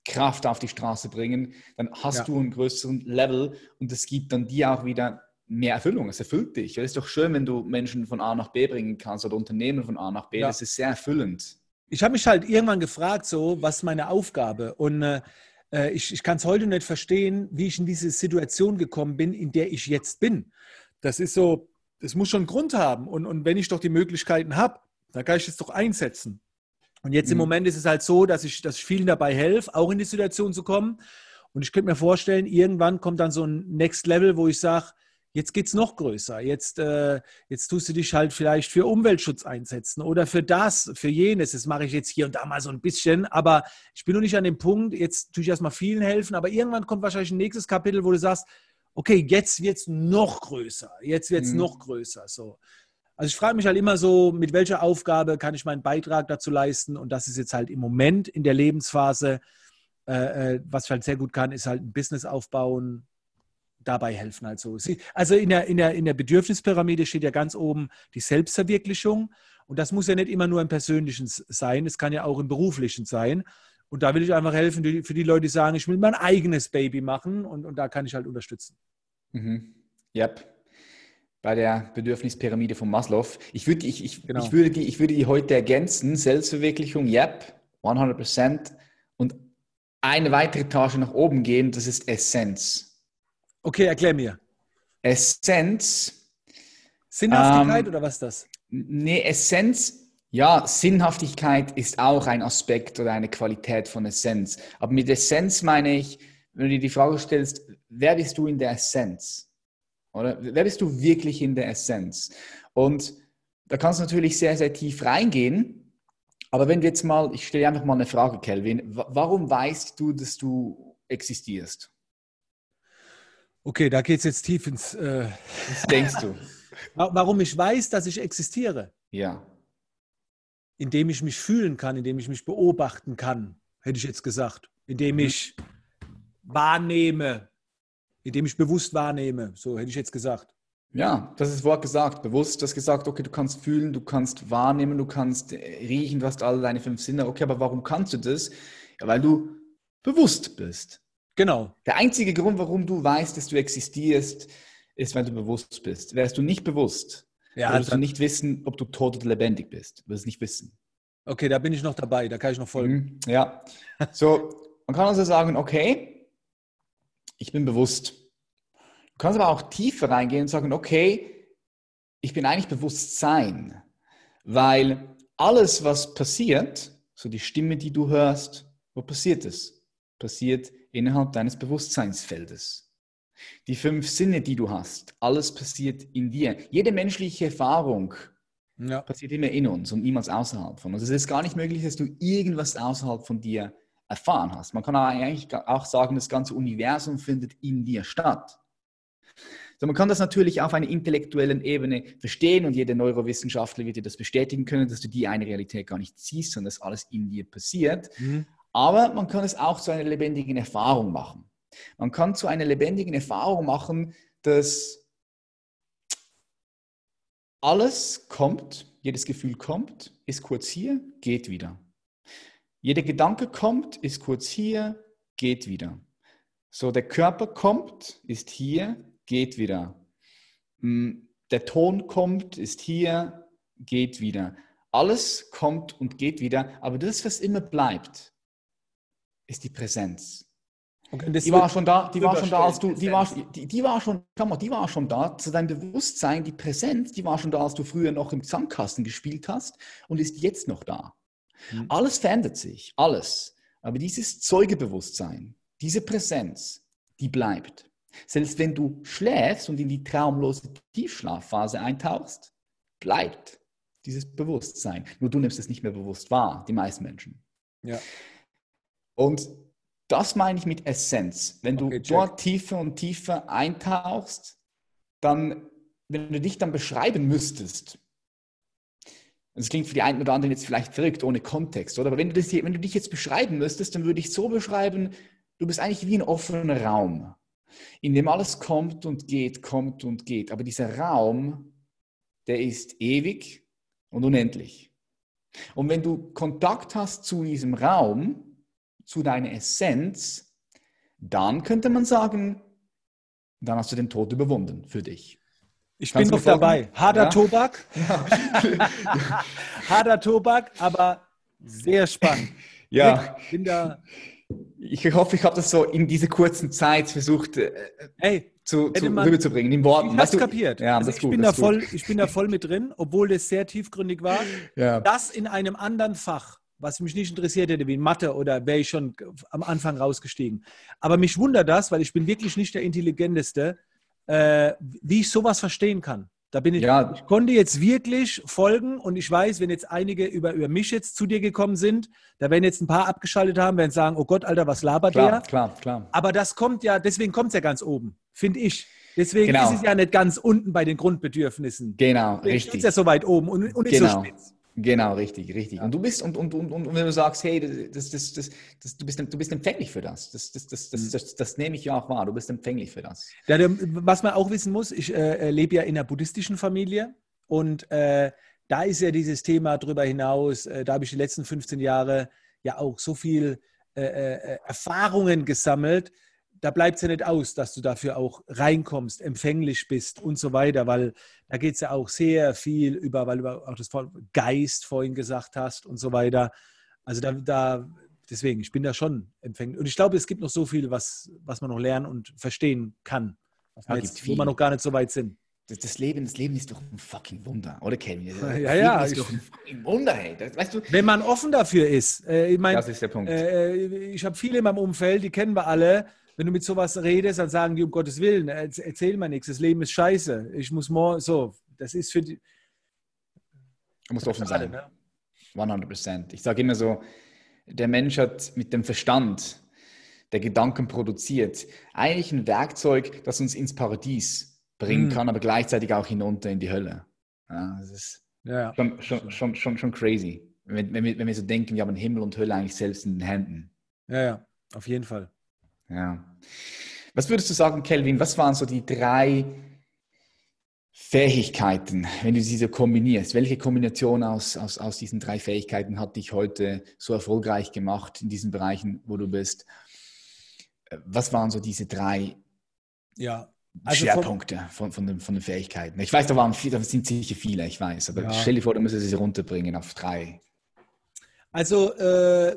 Kraft auf die Straße bringen, dann hast ja. du einen größeren Level und es gibt dann dir auch wieder mehr Erfüllung. Es erfüllt dich. Es ist doch schön, wenn du Menschen von A nach B bringen kannst oder Unternehmen von A nach B. Ja. Das ist sehr erfüllend. Ich habe mich halt irgendwann gefragt, so, was ist meine Aufgabe? Und äh, äh, ich, ich kann es heute nicht verstehen, wie ich in diese Situation gekommen bin, in der ich jetzt bin. Das ist so, das muss schon einen Grund haben. Und, und wenn ich doch die Möglichkeiten habe, dann kann ich es doch einsetzen. Und jetzt mhm. im Moment ist es halt so, dass ich, dass ich vielen dabei helfe, auch in die Situation zu kommen. Und ich könnte mir vorstellen, irgendwann kommt dann so ein Next Level, wo ich sage, Jetzt geht es noch größer. Jetzt, äh, jetzt tust du dich halt vielleicht für Umweltschutz einsetzen oder für das, für jenes. Das mache ich jetzt hier und da mal so ein bisschen. Aber ich bin noch nicht an dem Punkt, jetzt tue ich erstmal vielen helfen. Aber irgendwann kommt wahrscheinlich ein nächstes Kapitel, wo du sagst, okay, jetzt wird es noch größer. Jetzt wird es mhm. noch größer. So. Also ich frage mich halt immer so, mit welcher Aufgabe kann ich meinen Beitrag dazu leisten? Und das ist jetzt halt im Moment in der Lebensphase, äh, äh was ich halt sehr gut kann, ist halt ein Business aufbauen, dabei helfen. Also, sie, also in, der, in, der, in der Bedürfnispyramide steht ja ganz oben die Selbstverwirklichung. Und das muss ja nicht immer nur im Persönlichen sein, es kann ja auch im Beruflichen sein. Und da will ich einfach helfen für die Leute, die sagen, ich will mein eigenes Baby machen und, und da kann ich halt unterstützen. Mhm. Yep. Bei der Bedürfnispyramide von Maslow. Ich würde, ich, ich, genau. ich, würde die, ich würde die heute ergänzen. Selbstverwirklichung, yep, 100% Und eine weitere Etage nach oben gehen, das ist Essenz. Okay, erklär mir. Essenz. Sinnhaftigkeit ähm, oder was ist das? Nee, Essenz, ja, Sinnhaftigkeit ist auch ein Aspekt oder eine Qualität von Essenz. Aber mit Essenz meine ich, wenn du dir die Frage stellst, wer bist du in der Essenz? Oder wer bist du wirklich in der Essenz? Und da kannst du natürlich sehr, sehr tief reingehen. Aber wenn du jetzt mal, ich stelle einfach mal eine Frage, Kelvin, warum weißt du, dass du existierst? Okay, da geht es jetzt tief ins. Äh, Was denkst du? Warum ich weiß, dass ich existiere? Ja. Indem ich mich fühlen kann, indem ich mich beobachten kann, hätte ich jetzt gesagt. Indem mhm. ich wahrnehme, indem ich bewusst wahrnehme, so hätte ich jetzt gesagt. Ja, das ist das Wort gesagt, bewusst. Du hast gesagt, okay, du kannst fühlen, du kannst wahrnehmen, du kannst riechen, du hast alle deine fünf Sinne. Okay, aber warum kannst du das? Ja, weil du bewusst bist. Genau. Der einzige Grund, warum du weißt, dass du existierst, ist, weil du bewusst bist. Wärst du nicht bewusst, ja, würdest du nicht wissen, ob du tot oder lebendig bist. Du wirst nicht wissen. Okay, da bin ich noch dabei, da kann ich noch folgen. Mhm, ja. So, man kann also sagen, okay, ich bin bewusst. Du kannst aber auch tiefer reingehen und sagen, okay, ich bin eigentlich Bewusstsein, weil alles, was passiert, so die Stimme, die du hörst, wo passiert es? Passiert innerhalb deines Bewusstseinsfeldes. Die fünf Sinne, die du hast, alles passiert in dir. Jede menschliche Erfahrung ja. passiert immer in uns und niemals außerhalb von uns. Es ist gar nicht möglich, dass du irgendwas außerhalb von dir erfahren hast. Man kann eigentlich auch sagen, das ganze Universum findet in dir statt. So, man kann das natürlich auf einer intellektuellen Ebene verstehen und jeder Neurowissenschaftler wird dir das bestätigen können, dass du die eine Realität gar nicht siehst, sondern dass alles in dir passiert. Mhm. Aber man kann es auch zu einer lebendigen Erfahrung machen. Man kann zu einer lebendigen Erfahrung machen, dass alles kommt, jedes Gefühl kommt, ist kurz hier, geht wieder. Jeder Gedanke kommt, ist kurz hier, geht wieder. So, der Körper kommt, ist hier, geht wieder. Hm, der Ton kommt, ist hier, geht wieder. Alles kommt und geht wieder, aber das, was immer bleibt, ist die Präsenz. Okay, die war schon da, die war schon da, als du, die war, die, die war schon, schau mal, die war schon da, zu deinem Bewusstsein, die Präsenz, die war schon da, als du früher noch im Sandkasten gespielt hast und ist jetzt noch da. Mhm. Alles verändert sich, alles. Aber dieses Zeugebewusstsein, diese Präsenz, die bleibt. Selbst wenn du schläfst und in die traumlose Tiefschlafphase eintauchst, bleibt dieses Bewusstsein. Nur du nimmst es nicht mehr bewusst wahr, die meisten Menschen. Ja. Und das meine ich mit Essenz. Wenn du okay, dort tiefer und tiefer eintauchst, dann, wenn du dich dann beschreiben müsstest, das klingt für die einen oder anderen jetzt vielleicht verrückt, ohne Kontext, oder? Aber wenn du, das hier, wenn du dich jetzt beschreiben müsstest, dann würde ich so beschreiben, du bist eigentlich wie ein offener Raum, in dem alles kommt und geht, kommt und geht. Aber dieser Raum, der ist ewig und unendlich. Und wenn du Kontakt hast zu diesem Raum, zu deiner Essenz, dann könnte man sagen, dann hast du den Tod überwunden für dich. Ich Kannst bin noch dabei. Harder ja? Tobak. Ja. Harder Tobak, aber sehr spannend. Ja. Ich bin da. Ich hoffe, ich habe das so in dieser kurzen Zeit versucht äh, hey, zu, zu man, rüberzubringen, in Worten. Ich habe kapiert. Ja, also ich, gut, bin da voll, ich bin da voll mit drin, obwohl das sehr tiefgründig war. Ja. Das in einem anderen Fach, was mich nicht interessiert hätte, wie Mathe oder wäre ich schon am Anfang rausgestiegen. Aber mich wundert das, weil ich bin wirklich nicht der Intelligenteste äh, wie ich sowas verstehen kann. Da bin ich, ja. ich konnte jetzt wirklich folgen und ich weiß, wenn jetzt einige über, über mich jetzt zu dir gekommen sind, da werden jetzt ein paar abgeschaltet haben, werden sagen, oh Gott, Alter, was labert klar, der? Klar, klar. Aber das kommt ja, deswegen kommt es ja ganz oben, finde ich. Deswegen genau. ist es ja nicht ganz unten bei den Grundbedürfnissen. Genau, deswegen richtig. ist ja so weit oben und, und nicht genau. so spitz. Genau, richtig, richtig. Und du bist, und, und, und, und wenn du sagst, hey, das, das, das, das, du, bist, du bist empfänglich für das. Das, das, das, das, mhm. das, das, nehme ich ja auch wahr. Du bist empfänglich für das. Ja, was man auch wissen muss, ich äh, lebe ja in einer buddhistischen Familie und äh, da ist ja dieses Thema darüber hinaus, äh, da habe ich die letzten 15 Jahre ja auch so viel äh, äh, Erfahrungen gesammelt, da bleibt es ja nicht aus, dass du dafür auch reinkommst, empfänglich bist und so weiter, weil da geht es ja auch sehr viel über, weil du auch das Geist vorhin gesagt hast und so weiter. Also da, da deswegen, ich bin da schon empfänglich. Und ich glaube, es gibt noch so viel, was, was man noch lernen und verstehen kann, ja, jetzt, wo wir noch gar nicht so weit sind. Das, das, Leben, das Leben ist doch ein fucking Wunder, oder Kevin? Das ja, ja. Das ist doch ein fucking Wunder, hey. Das, weißt du? Wenn man offen dafür ist. Äh, ich mein, das ist der Punkt. Äh, ich habe viele in meinem Umfeld, die kennen wir alle wenn du mit sowas redest, dann sagen die um Gottes Willen, erzähl mir nichts, das Leben ist scheiße. Ich muss morgen, so, das ist für die. Du musst offen sein. Ne? 100 Prozent. Ich sage immer so, der Mensch hat mit dem Verstand, der Gedanken produziert, eigentlich ein Werkzeug, das uns ins Paradies bringen mhm. kann, aber gleichzeitig auch hinunter in die Hölle. Ja, das ist ja. Schon, schon, schon, schon, schon crazy, wenn, wenn, wir, wenn wir so denken, wir haben Himmel und Hölle eigentlich selbst in den Händen. Ja, ja, auf jeden Fall. Ja. Was würdest du sagen, Kelvin, was waren so die drei Fähigkeiten, wenn du diese kombinierst? Welche Kombination aus, aus, aus diesen drei Fähigkeiten hat dich heute so erfolgreich gemacht in diesen Bereichen, wo du bist? Was waren so diese drei ja, also Schwerpunkte von, von, den, von den Fähigkeiten? Ich weiß, da, waren viel, da sind sicher viele, ich weiß, aber ja. stell dir vor, du müsstest sie runterbringen auf drei. Also äh,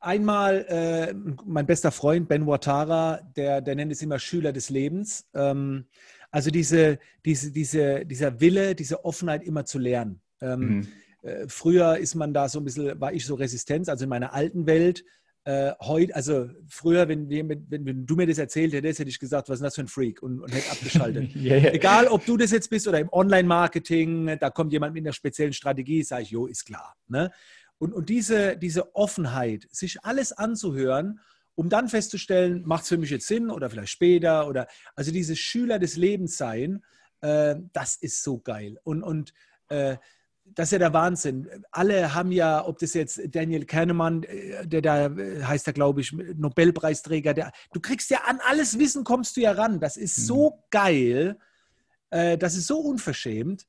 Einmal äh, mein bester Freund Ben Watara, der, der nennt es immer Schüler des Lebens. Ähm, also diese, diese, diese, dieser Wille, diese Offenheit immer zu lernen. Ähm, mhm. äh, früher ist man da so ein bisschen, war ich so Resistenz, also in meiner alten Welt. Äh, heute, also früher, wenn, wenn, wenn, du mir das erzählt hättest, hätte ich gesagt, was ist das für ein Freak und, und hätte abgeschaltet. yeah, yeah. Egal, ob du das jetzt bist oder im Online-Marketing, da kommt jemand mit einer speziellen Strategie, sage ich, jo, ist klar. Ne? Und, und diese, diese Offenheit, sich alles anzuhören, um dann festzustellen, macht es für mich jetzt Sinn oder vielleicht später oder also dieses Schüler des Lebens sein, äh, das ist so geil. Und, und äh, das ist ja der Wahnsinn. Alle haben ja, ob das jetzt Daniel Kahnemann, äh, der da äh, heißt er, glaube ich, Nobelpreisträger, der, du kriegst ja an alles Wissen, kommst du ja ran. Das ist so mhm. geil, äh, das ist so unverschämt.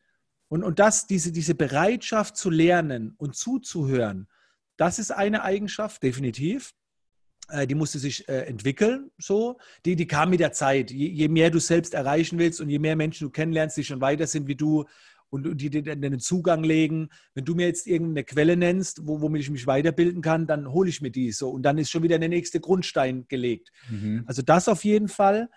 Und, und das, diese, diese Bereitschaft zu lernen und zuzuhören, das ist eine Eigenschaft, definitiv. Äh, die musste sich äh, entwickeln, so. Die, die kam mit der Zeit. Je, je, mehr du selbst erreichen willst und je mehr Menschen du kennenlernst, die schon weiter sind wie du, und die dir einen Zugang legen. Wenn du mir jetzt irgendeine Quelle nennst, wo, womit ich mich weiterbilden kann, dann hole ich mir die so. Und dann ist schon wieder der nächste Grundstein gelegt. Mhm. Also das auf jeden Fall.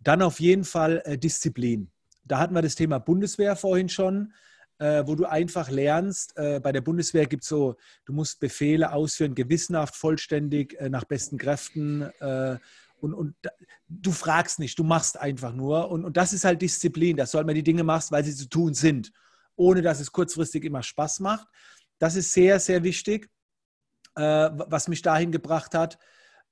Dann auf jeden Fall äh, Disziplin. Da hatten wir das Thema Bundeswehr vorhin schon. Äh, wo du einfach lernst, äh, bei der Bundeswehr gibt es so, du musst Befehle ausführen, gewissenhaft, vollständig, äh, nach besten Kräften. Äh, und, und du fragst nicht, du machst einfach nur. Und, und das ist halt Disziplin, dass du halt mal die Dinge machst, weil sie zu tun sind, ohne dass es kurzfristig immer Spaß macht. Das ist sehr, sehr wichtig, äh, was mich dahin gebracht hat.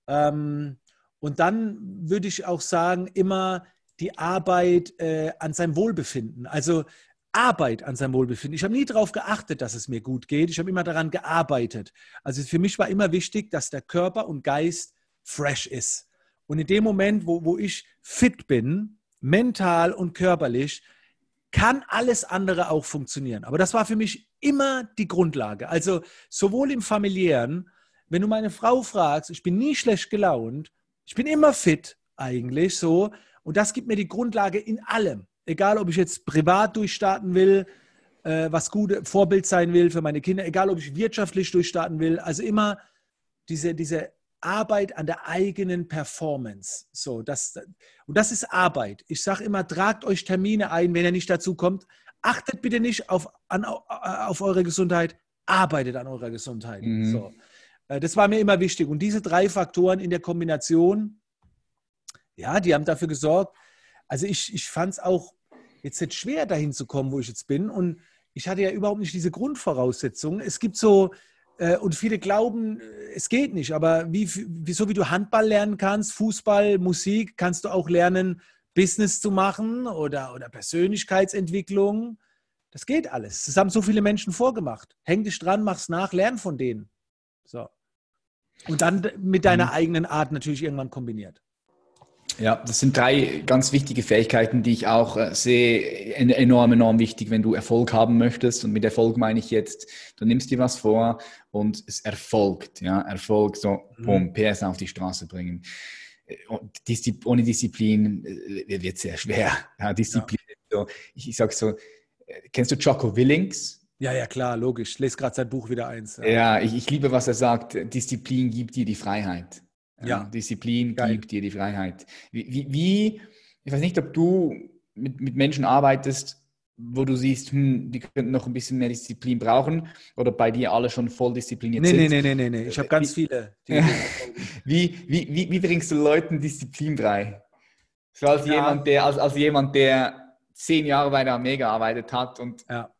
Ähm, und dann würde ich auch sagen, immer die Arbeit äh, an seinem Wohlbefinden. Also Arbeit an seinem Wohlbefinden. Ich habe nie darauf geachtet, dass es mir gut geht. Ich habe immer daran gearbeitet. Also für mich war immer wichtig, dass der Körper und Geist fresh ist. Und in dem Moment, wo, wo ich fit bin, mental und körperlich, kann alles andere auch funktionieren. Aber das war für mich immer die Grundlage. Also sowohl im familiären, wenn du meine Frau fragst, ich bin nie schlecht gelaunt, ich bin immer fit eigentlich so. Und das gibt mir die Grundlage in allem. Egal, ob ich jetzt privat durchstarten will, äh, was gut Vorbild sein will für meine Kinder, egal, ob ich wirtschaftlich durchstarten will. Also immer diese, diese Arbeit an der eigenen Performance. So, das, und das ist Arbeit. Ich sage immer, tragt euch Termine ein, wenn ihr nicht dazu kommt. Achtet bitte nicht auf, an, auf eure Gesundheit, arbeitet an eurer Gesundheit. Mhm. So. Äh, das war mir immer wichtig. Und diese drei Faktoren in der Kombination, ja, die haben dafür gesorgt. Also ich, ich fand es auch jetzt nicht schwer, dahin zu kommen, wo ich jetzt bin. Und ich hatte ja überhaupt nicht diese Grundvoraussetzungen. Es gibt so, äh, und viele glauben, es geht nicht. Aber wie, wie, so wie du Handball lernen kannst, Fußball, Musik, kannst du auch lernen, Business zu machen oder, oder Persönlichkeitsentwicklung. Das geht alles. Das haben so viele Menschen vorgemacht. Häng dich dran, mach's nach, lern von denen. So. Und dann mit deiner mhm. eigenen Art natürlich irgendwann kombiniert. Ja, das sind drei ganz wichtige Fähigkeiten, die ich auch äh, sehe, enorm, enorm wichtig, wenn du Erfolg haben möchtest. Und mit Erfolg meine ich jetzt, du nimmst dir was vor und es erfolgt. Ja, Erfolg, so, boom, mhm. PS auf die Straße bringen. Äh, ohne Disziplin äh, wird es sehr schwer. Ja, Disziplin, ja. So, ich, ich sage so, kennst du Jocko Willings? Ja, ja, klar, logisch. Lese gerade sein Buch wieder eins. Ja, ja ich, ich liebe, was er sagt. Disziplin gibt dir die Freiheit. Ja. Disziplin Geil. gibt dir die Freiheit. Wie, wie, wie, ich weiß nicht, ob du mit, mit Menschen arbeitest, wo du siehst, hm, die könnten noch ein bisschen mehr Disziplin brauchen oder bei dir alle schon voll diszipliniert nee, sind? Nee, nee, nee, nee, ich habe ganz wie, viele. wie, wie, wie, wie bringst du Leuten Disziplin bei? So als, ja. jemand, der, als, als jemand, der zehn Jahre bei der Armee gearbeitet hat und... Ja.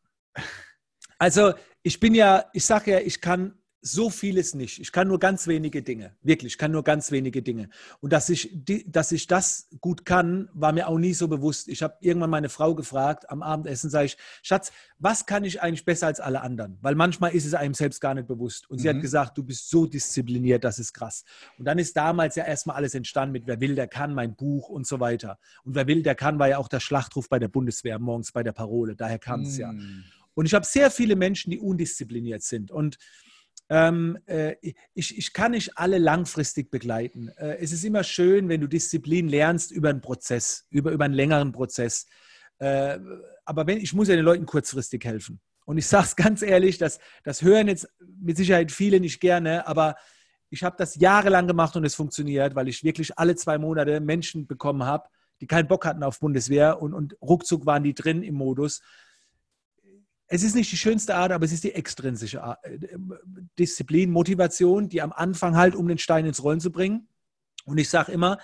Also ich bin ja, ich sage ja, ich kann so vieles nicht. Ich kann nur ganz wenige Dinge. Wirklich, ich kann nur ganz wenige Dinge. Und dass ich, dass ich das gut kann, war mir auch nie so bewusst. Ich habe irgendwann meine Frau gefragt, am Abendessen sage ich, Schatz, was kann ich eigentlich besser als alle anderen? Weil manchmal ist es einem selbst gar nicht bewusst. Und sie mhm. hat gesagt, du bist so diszipliniert, das ist krass. Und dann ist damals ja erstmal alles entstanden mit Wer will, der kann, mein Buch und so weiter. Und Wer will, der kann, war ja auch der Schlachtruf bei der Bundeswehr morgens bei der Parole. Daher kam es mhm. ja. Und ich habe sehr viele Menschen, die undiszipliniert sind. Und ähm, äh, ich, ich kann nicht alle langfristig begleiten. Äh, es ist immer schön, wenn du Disziplin lernst über einen Prozess, über, über einen längeren Prozess. Äh, aber wenn, ich muss ja den Leuten kurzfristig helfen. Und ich sage es ganz ehrlich, das, das hören jetzt mit Sicherheit viele nicht gerne, aber ich habe das jahrelang gemacht und es funktioniert, weil ich wirklich alle zwei Monate Menschen bekommen habe, die keinen Bock hatten auf Bundeswehr und, und ruckzuck waren die drin im Modus es ist nicht die schönste Art, aber es ist die extrinsische Art, äh, Disziplin, Motivation, die am Anfang halt, um den Stein ins Rollen zu bringen. Und ich sage immer,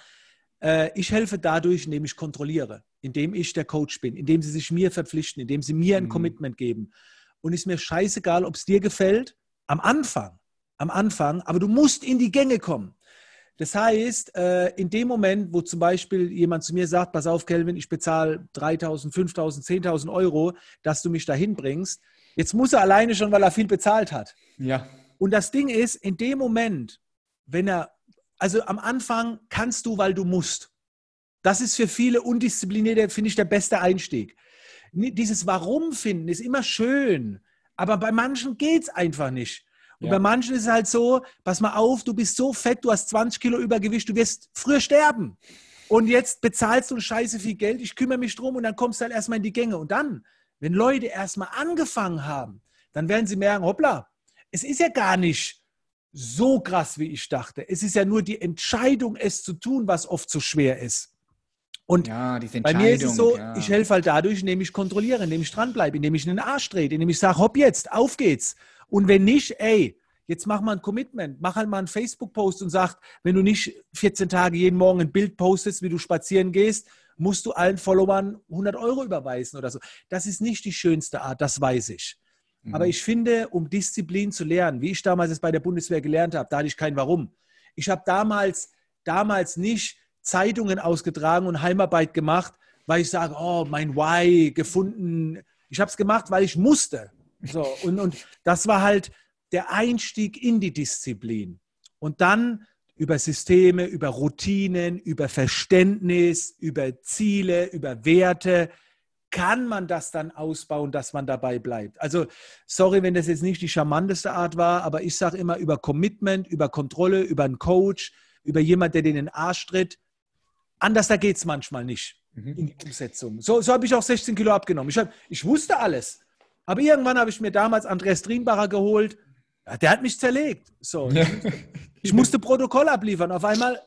äh, ich helfe dadurch, indem ich kontrolliere, indem ich der Coach bin, indem sie sich mir verpflichten, indem sie mir ein mhm. Commitment geben. Und ist mir scheißegal, ob es dir gefällt, am Anfang, am Anfang, aber du musst in die Gänge kommen. Das heißt, äh, in dem Moment, wo zum Beispiel jemand zu mir sagt, pass auf, Kelvin, ich bezahle 3.000, 5.000, 10.000 Euro, dass du mich dahin bringst, jetzt muss er alleine schon, weil er viel bezahlt hat. Ja. Und das Ding ist, in dem Moment, wenn er, also am Anfang kannst du, weil du musst. Das ist für viele Undisziplinierte, finde ich, der beste Einstieg. Dieses Warum finden ist immer schön, aber bei manchen geht es einfach nicht. Und ja. bei manchen ist es halt so, pass mal auf, du bist so fett, du hast 20 Kilo Übergewicht, du wirst früher sterben. Und jetzt bezahlst du scheiße viel Geld, ich kümmere mich drum und dann kommst du halt erstmal in die Gänge. Und dann, wenn Leute erstmal angefangen haben, dann werden sie merken, hoppla, es ist ja gar nicht so krass, wie ich dachte. Es ist ja nur die Entscheidung, es zu tun, was oft so schwer ist. Und ja, bei mir ist es so, ja. ich helfe halt dadurch, indem ich kontrolliere, indem ich dranbleibe, indem ich in den Arsch drehe, indem ich sage, hopp jetzt, auf geht's. Und wenn nicht, ey, jetzt mach mal ein Commitment, mach halt mal einen Facebook-Post und sag, wenn du nicht 14 Tage jeden Morgen ein Bild postest, wie du spazieren gehst, musst du allen Followern 100 Euro überweisen oder so. Das ist nicht die schönste Art, das weiß ich. Mhm. Aber ich finde, um Disziplin zu lernen, wie ich damals es bei der Bundeswehr gelernt habe, da hatte ich kein Warum. Ich habe damals, damals nicht Zeitungen ausgetragen und Heimarbeit gemacht, weil ich sage, oh, mein Why gefunden. Ich habe es gemacht, weil ich musste. So, und, und das war halt der Einstieg in die Disziplin. Und dann über Systeme, über Routinen, über Verständnis, über Ziele, über Werte, kann man das dann ausbauen, dass man dabei bleibt. Also, sorry, wenn das jetzt nicht die charmanteste Art war, aber ich sage immer über Commitment, über Kontrolle, über einen Coach, über jemand, der den in den Arsch tritt. Anders da geht es manchmal nicht mhm. in die Umsetzung. So, so habe ich auch 16 Kilo abgenommen. Ich, hab, ich wusste alles. Aber irgendwann habe ich mir damals Andreas Drienbacher geholt. Ja, der hat mich zerlegt. So, ich musste Protokoll abliefern. Auf einmal,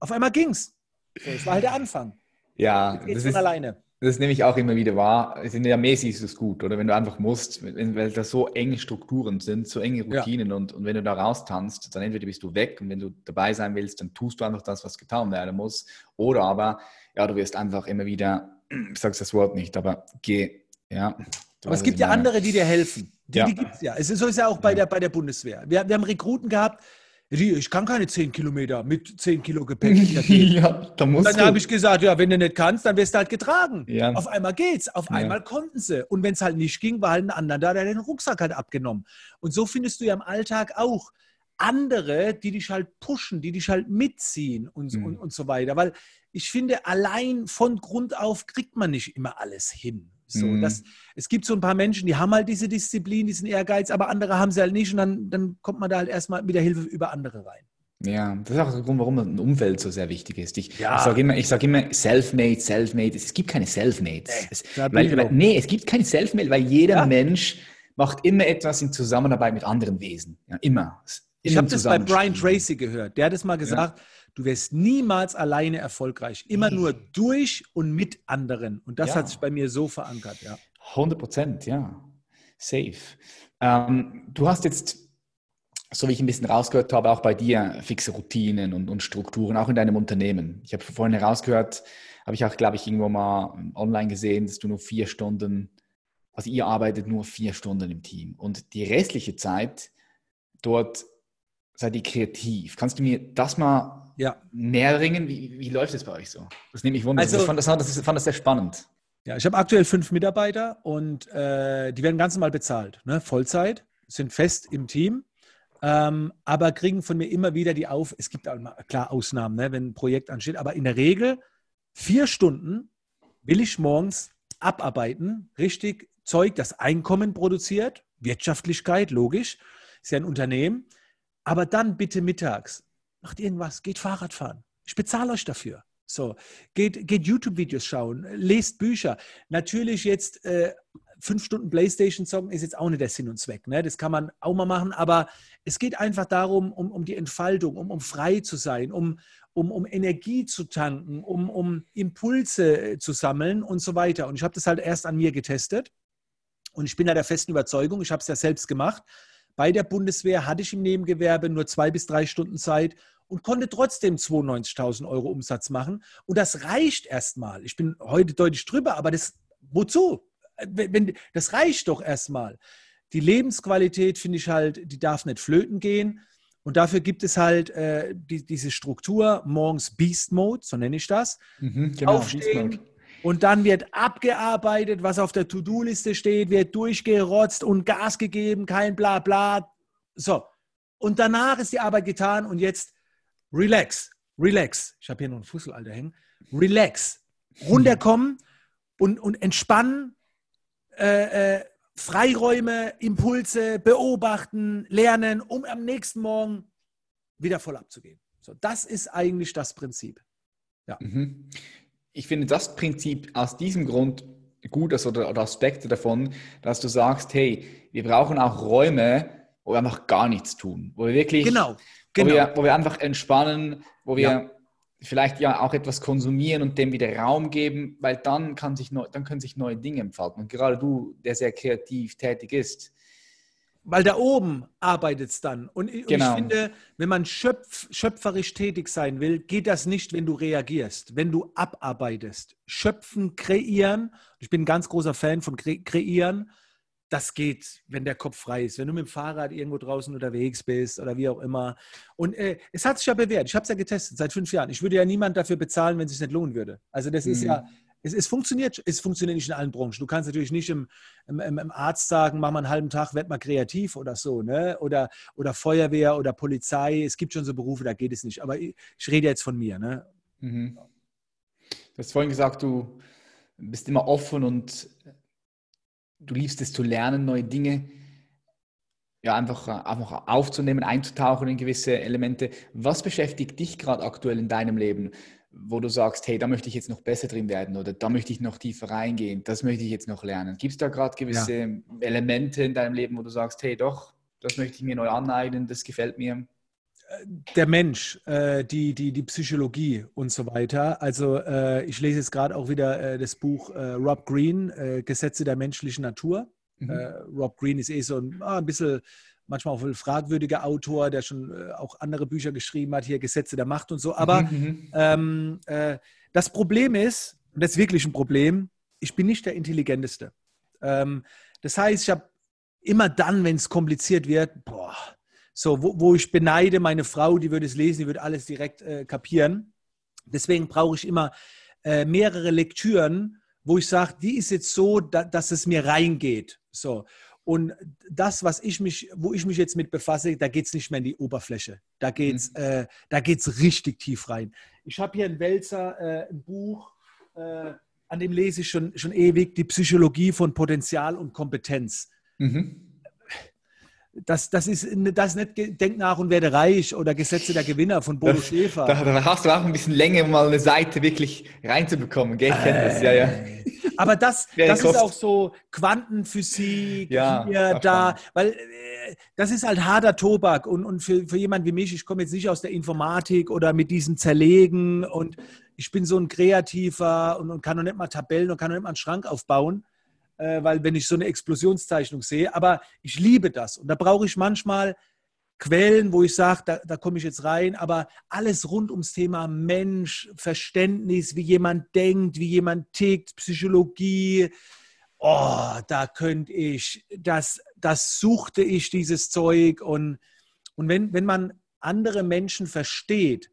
auf einmal ging's. So, das war halt der Anfang. Ja, das ist, alleine. Das nehme ich auch immer wieder wahr. In der mäßig ist es gut, oder wenn du einfach musst, weil da so enge Strukturen sind, so enge Routinen ja. und, und wenn du da raustanzt, dann entweder bist du weg und wenn du dabei sein willst, dann tust du einfach das, was getan werden muss. Oder aber, ja, du wirst einfach immer wieder, ich sage das Wort nicht, aber geh, ja. Aber es gibt ja andere, die dir helfen. Die, ja. die gibt es ja. Es ist, so ist ja auch bei, der, bei der Bundeswehr. Wir, wir haben Rekruten gehabt, ich kann keine 10 Kilometer mit 10 Kilo Gepäck. ja, da musst dann habe ich gesagt, ja, wenn du nicht kannst, dann wirst du halt getragen. Ja. Auf einmal geht's, auf ja. einmal konnten sie. Und wenn es halt nicht ging, war halt ein anderer da, der den Rucksack halt abgenommen. Und so findest du ja im Alltag auch andere, die dich halt pushen, die dich halt mitziehen und, mhm. und, und so weiter. Weil ich finde, allein von Grund auf kriegt man nicht immer alles hin. So, mhm. das, es gibt so ein paar Menschen, die haben halt diese Disziplin, diesen Ehrgeiz, aber andere haben sie halt nicht und dann, dann kommt man da halt erstmal mit der Hilfe über andere rein. Ja, das ist auch der Grund, warum ein Umfeld so sehr wichtig ist. Ich, ja. ich sage immer, sag immer self-made, self-made. Es gibt keine Self-Mades. Nee, weil, weil, nee, es gibt keine Self-Made, weil jeder ja. Mensch macht immer etwas in Zusammenarbeit mit anderen Wesen. Ja, immer. Ich habe das bei Brian Tracy gehört. Der hat es mal gesagt, ja. Du wirst niemals alleine erfolgreich. Immer nur durch und mit anderen. Und das ja. hat sich bei mir so verankert, ja. 100 Prozent, ja. Safe. Ähm, du hast jetzt, so wie ich ein bisschen rausgehört habe, auch bei dir fixe Routinen und, und Strukturen, auch in deinem Unternehmen. Ich habe vorhin herausgehört, habe ich auch, glaube ich, irgendwo mal online gesehen, dass du nur vier Stunden, also ihr arbeitet nur vier Stunden im Team. Und die restliche Zeit dort seid ihr kreativ. Kannst du mir das mal ja. näher ringen? Wie, wie läuft es bei euch so? Das nehme ich wunder. Also, ich fand das, das, fand das sehr spannend. Ja, ich habe aktuell fünf Mitarbeiter und äh, die werden ganz normal bezahlt. Ne? Vollzeit, sind fest im Team, ähm, aber kriegen von mir immer wieder die Auf. Es gibt auch mal, klar Ausnahmen, ne, wenn ein Projekt ansteht, aber in der Regel vier Stunden will ich morgens abarbeiten, richtig Zeug, das Einkommen produziert, Wirtschaftlichkeit, logisch, ist ja ein Unternehmen. Aber dann bitte mittags, macht irgendwas, geht Fahrrad fahren. Ich bezahle euch dafür. So, geht, geht YouTube-Videos schauen, lest Bücher. Natürlich jetzt äh, fünf Stunden Playstation zocken ist jetzt auch nicht der Sinn und Zweck. Ne? Das kann man auch mal machen, aber es geht einfach darum, um, um die Entfaltung, um, um frei zu sein, um, um, um Energie zu tanken, um, um Impulse äh, zu sammeln und so weiter. Und ich habe das halt erst an mir getestet und ich bin da der festen Überzeugung, ich habe es ja selbst gemacht, bei der Bundeswehr hatte ich im Nebengewerbe nur zwei bis drei Stunden Zeit und konnte trotzdem 92.000 Euro Umsatz machen. Und das reicht erstmal. Ich bin heute deutlich drüber, aber das, wozu? Wenn, das reicht doch erstmal. Die Lebensqualität finde ich halt, die darf nicht flöten gehen. Und dafür gibt es halt äh, die, diese Struktur, morgens Beast Mode, so nenne ich das. Mhm, genau, Aufstehen, und dann wird abgearbeitet, was auf der To-Do-Liste steht, wird durchgerotzt und Gas gegeben, kein Blabla. So. Und danach ist die Arbeit getan und jetzt relax, relax. Ich habe hier noch einen Fussel, Alter, hängen. Relax. Runterkommen und, und entspannen. Äh, äh, Freiräume, Impulse, beobachten, lernen, um am nächsten Morgen wieder voll abzugehen. So, das ist eigentlich das Prinzip. Ja. Mhm ich finde das Prinzip aus diesem Grund gut also, oder, oder Aspekte davon, dass du sagst, hey, wir brauchen auch Räume, wo wir einfach gar nichts tun, wo wir wirklich, genau, genau. Wo, wir, wo wir einfach entspannen, wo wir ja. vielleicht ja auch etwas konsumieren und dem wieder Raum geben, weil dann, kann sich neu, dann können sich neue Dinge entfalten. Und gerade du, der sehr kreativ tätig ist, weil da oben arbeitet es dann. Und, genau. ich finde, wenn man schöpf, schöpferisch tätig sein will, geht das nicht, wenn du reagierst, wenn du abarbeitest. Schöpfen, kreieren. Ich bin ein ganz großer Fan von kre kreieren. Das geht, wenn der Kopf frei ist. Wenn du mit dem Fahrrad irgendwo draußen unterwegs bist oder wie auch immer. Und äh, es hat sich ja bewährt. Ich habe es ja getestet seit fünf Jahren. Ich würde ja niemand dafür bezahlen, wenn es sich nicht lohnen würde. Also das mhm. ist ja, es, es, funktioniert, es funktioniert nicht in allen Branchen. Du kannst natürlich nicht im, im, im Arzt sagen, mach mal einen halben Tag, werd mal kreativ oder so, ne? Oder, oder Feuerwehr oder Polizei. Es gibt schon so Berufe, da geht es nicht. Aber ich, ich rede jetzt von mir, ne? Mhm. Du hast vorhin gesagt, du bist immer offen und du liebst es zu lernen, neue Dinge ja, einfach, einfach aufzunehmen, einzutauchen in gewisse Elemente. Was beschäftigt dich gerade aktuell in deinem Leben? Wo du sagst, hey, da möchte ich jetzt noch besser drin werden oder da möchte ich noch tiefer reingehen, das möchte ich jetzt noch lernen. Gibt es da gerade gewisse ja. Elemente in deinem Leben, wo du sagst, hey, doch, das möchte ich mir neu aneignen, das gefällt mir? Der Mensch, äh, die, die, die Psychologie und so weiter. Also äh, ich lese jetzt gerade auch wieder äh, das Buch Rob Green, Gesetze der menschlichen Natur. Mhm. Rob Green ist eh so ein, ah, ein bisschen manchmal auch ein fragwürdiger Autor, der schon äh, auch andere Bücher geschrieben hat, hier Gesetze der Macht und so. Aber mhm, mhm. ähm, äh, das Problem ist, und das ist wirklich ein Problem, ich bin nicht der Intelligenteste. Ähm, das heißt, ich habe immer dann, wenn es kompliziert wird, boah, so, wo, wo, ich beneide meine Frau, die würde es lesen, die würde alles direkt äh, kapieren. Deswegen brauche ich immer äh, mehrere Lektüren, wo ich sage, die ist jetzt so, da, dass es mir reingeht. So. Und das, was ich mich, wo ich mich jetzt mit befasse, da geht es nicht mehr in die Oberfläche. Da geht es mhm. äh, richtig tief rein. Ich habe hier ein Wälzer, äh, ein Buch, äh, an dem lese ich schon, schon ewig, die Psychologie von Potenzial und Kompetenz. Mhm. Das, das, ist, das ist nicht Denk nach und werde reich oder Gesetze der Gewinner von Bodo das, Schäfer. Da, da, hast du auch ein bisschen länger, um mal eine Seite wirklich reinzubekommen. Gell? Ich kenne das, ja, ja. Aber das, das ist auch so Quantenphysik ja, hier, da, weil äh, das ist halt harter Tobak und, und für, für jemanden wie mich, ich komme jetzt nicht aus der Informatik oder mit diesem Zerlegen und ich bin so ein Kreativer und, und kann noch nicht mal Tabellen und kann noch nicht mal einen Schrank aufbauen, äh, weil wenn ich so eine Explosionszeichnung sehe, aber ich liebe das und da brauche ich manchmal Quellen, wo ich sage, da, da komme ich jetzt rein, aber alles rund ums Thema Mensch, Verständnis, wie jemand denkt, wie jemand tickt, Psychologie, oh, da könnte ich, das, das suchte ich, dieses Zeug. Und, und wenn, wenn man andere Menschen versteht,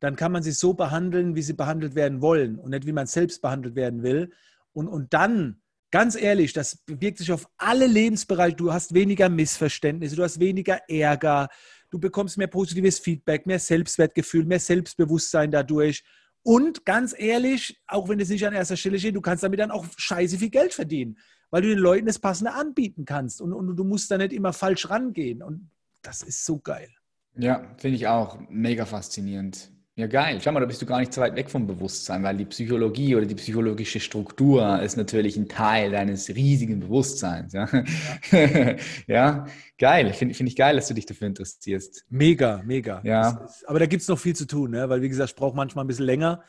dann kann man sie so behandeln, wie sie behandelt werden wollen und nicht, wie man selbst behandelt werden will. Und, und dann Ganz ehrlich, das bewirkt sich auf alle Lebensbereiche. Du hast weniger Missverständnisse, du hast weniger Ärger, du bekommst mehr positives Feedback, mehr Selbstwertgefühl, mehr Selbstbewusstsein dadurch. Und ganz ehrlich, auch wenn es nicht an erster Stelle steht, du kannst damit dann auch scheiße viel Geld verdienen, weil du den Leuten das Passende anbieten kannst. Und, und du musst da nicht immer falsch rangehen. Und das ist so geil. Ja, finde ich auch mega faszinierend. Ja, geil. Schau mal, da bist du gar nicht so weit weg vom Bewusstsein, weil die Psychologie oder die psychologische Struktur ist natürlich ein Teil deines riesigen Bewusstseins. Ja, ja. ja geil. Finde find ich geil, dass du dich dafür interessierst. Mega, mega. Ja. Ist, aber da gibt es noch viel zu tun, ne? weil, wie gesagt, ich brauche manchmal ein bisschen länger.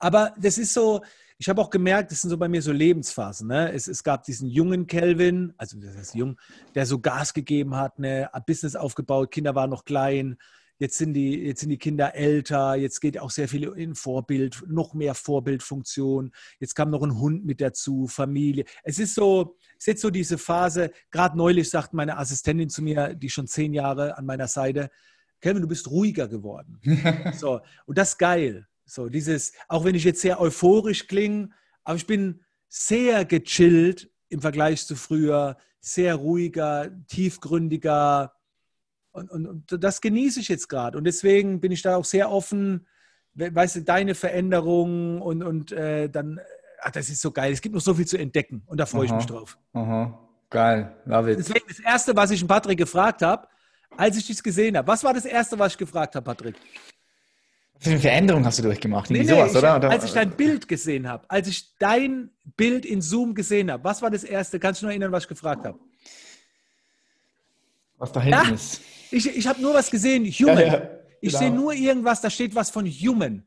Aber das ist so, ich habe auch gemerkt, das sind so bei mir so Lebensphasen. Ne? Es, es gab diesen jungen Kelvin, also das heißt jung, der so Gas gegeben hat, ne? Business aufgebaut, Kinder waren noch klein Jetzt sind die, jetzt sind die Kinder älter, jetzt geht auch sehr viel in Vorbild, noch mehr Vorbildfunktion. Jetzt kam noch ein Hund mit dazu, Familie. Es ist so, es ist jetzt so diese Phase, gerade neulich sagt meine Assistentin zu mir, die schon zehn Jahre an meiner Seite, Kevin, du bist ruhiger geworden. so, und das ist geil. So, dieses, auch wenn ich jetzt sehr euphorisch klinge, aber ich bin sehr gechillt im Vergleich zu früher, sehr ruhiger, tiefgründiger. Und, und, und das genieße ich jetzt gerade. Und deswegen bin ich da auch sehr offen, weißt du, deine Veränderungen und, und äh, dann, ach, das ist so geil. Es gibt noch so viel zu entdecken und da freue ich mich drauf. Aha. Geil, love it. Deswegen das Erste, was ich Patrick gefragt habe, als ich dich gesehen habe, was war das Erste, was ich gefragt habe, Patrick? Was für eine Veränderung hast du durchgemacht? Nee, nee, sowas, ich, oder? Als ich dein Bild gesehen habe, als ich dein Bild in Zoom gesehen habe, was war das Erste? Kannst du noch erinnern, was ich gefragt habe? Was da hinten ja, ist. Ich, ich habe nur was gesehen, Human. Ja, ja, ich genau. sehe nur irgendwas, da steht was von Human.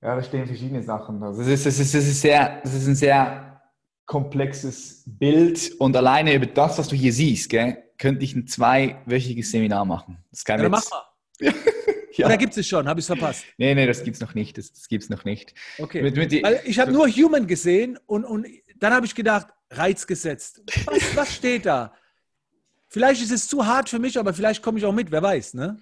Ja, da stehen verschiedene Sachen. Also es ist, es ist, es ist, sehr, es ist ein sehr komplexes Bild und alleine über das, was du hier siehst, gell, könnte ich ein zweiwöchiges Seminar machen. Das kann ja, mach mal. Ja. Oder gibt es schon? Habe ich es verpasst? Nee, nee, das gibt es noch nicht. Das, das gibt es noch nicht. Okay. Mit, mit Weil ich habe nur Human gesehen und, und dann habe ich gedacht, Reiz gesetzt. Was, was steht da? Vielleicht ist es zu hart für mich, aber vielleicht komme ich auch mit, wer weiß, ne?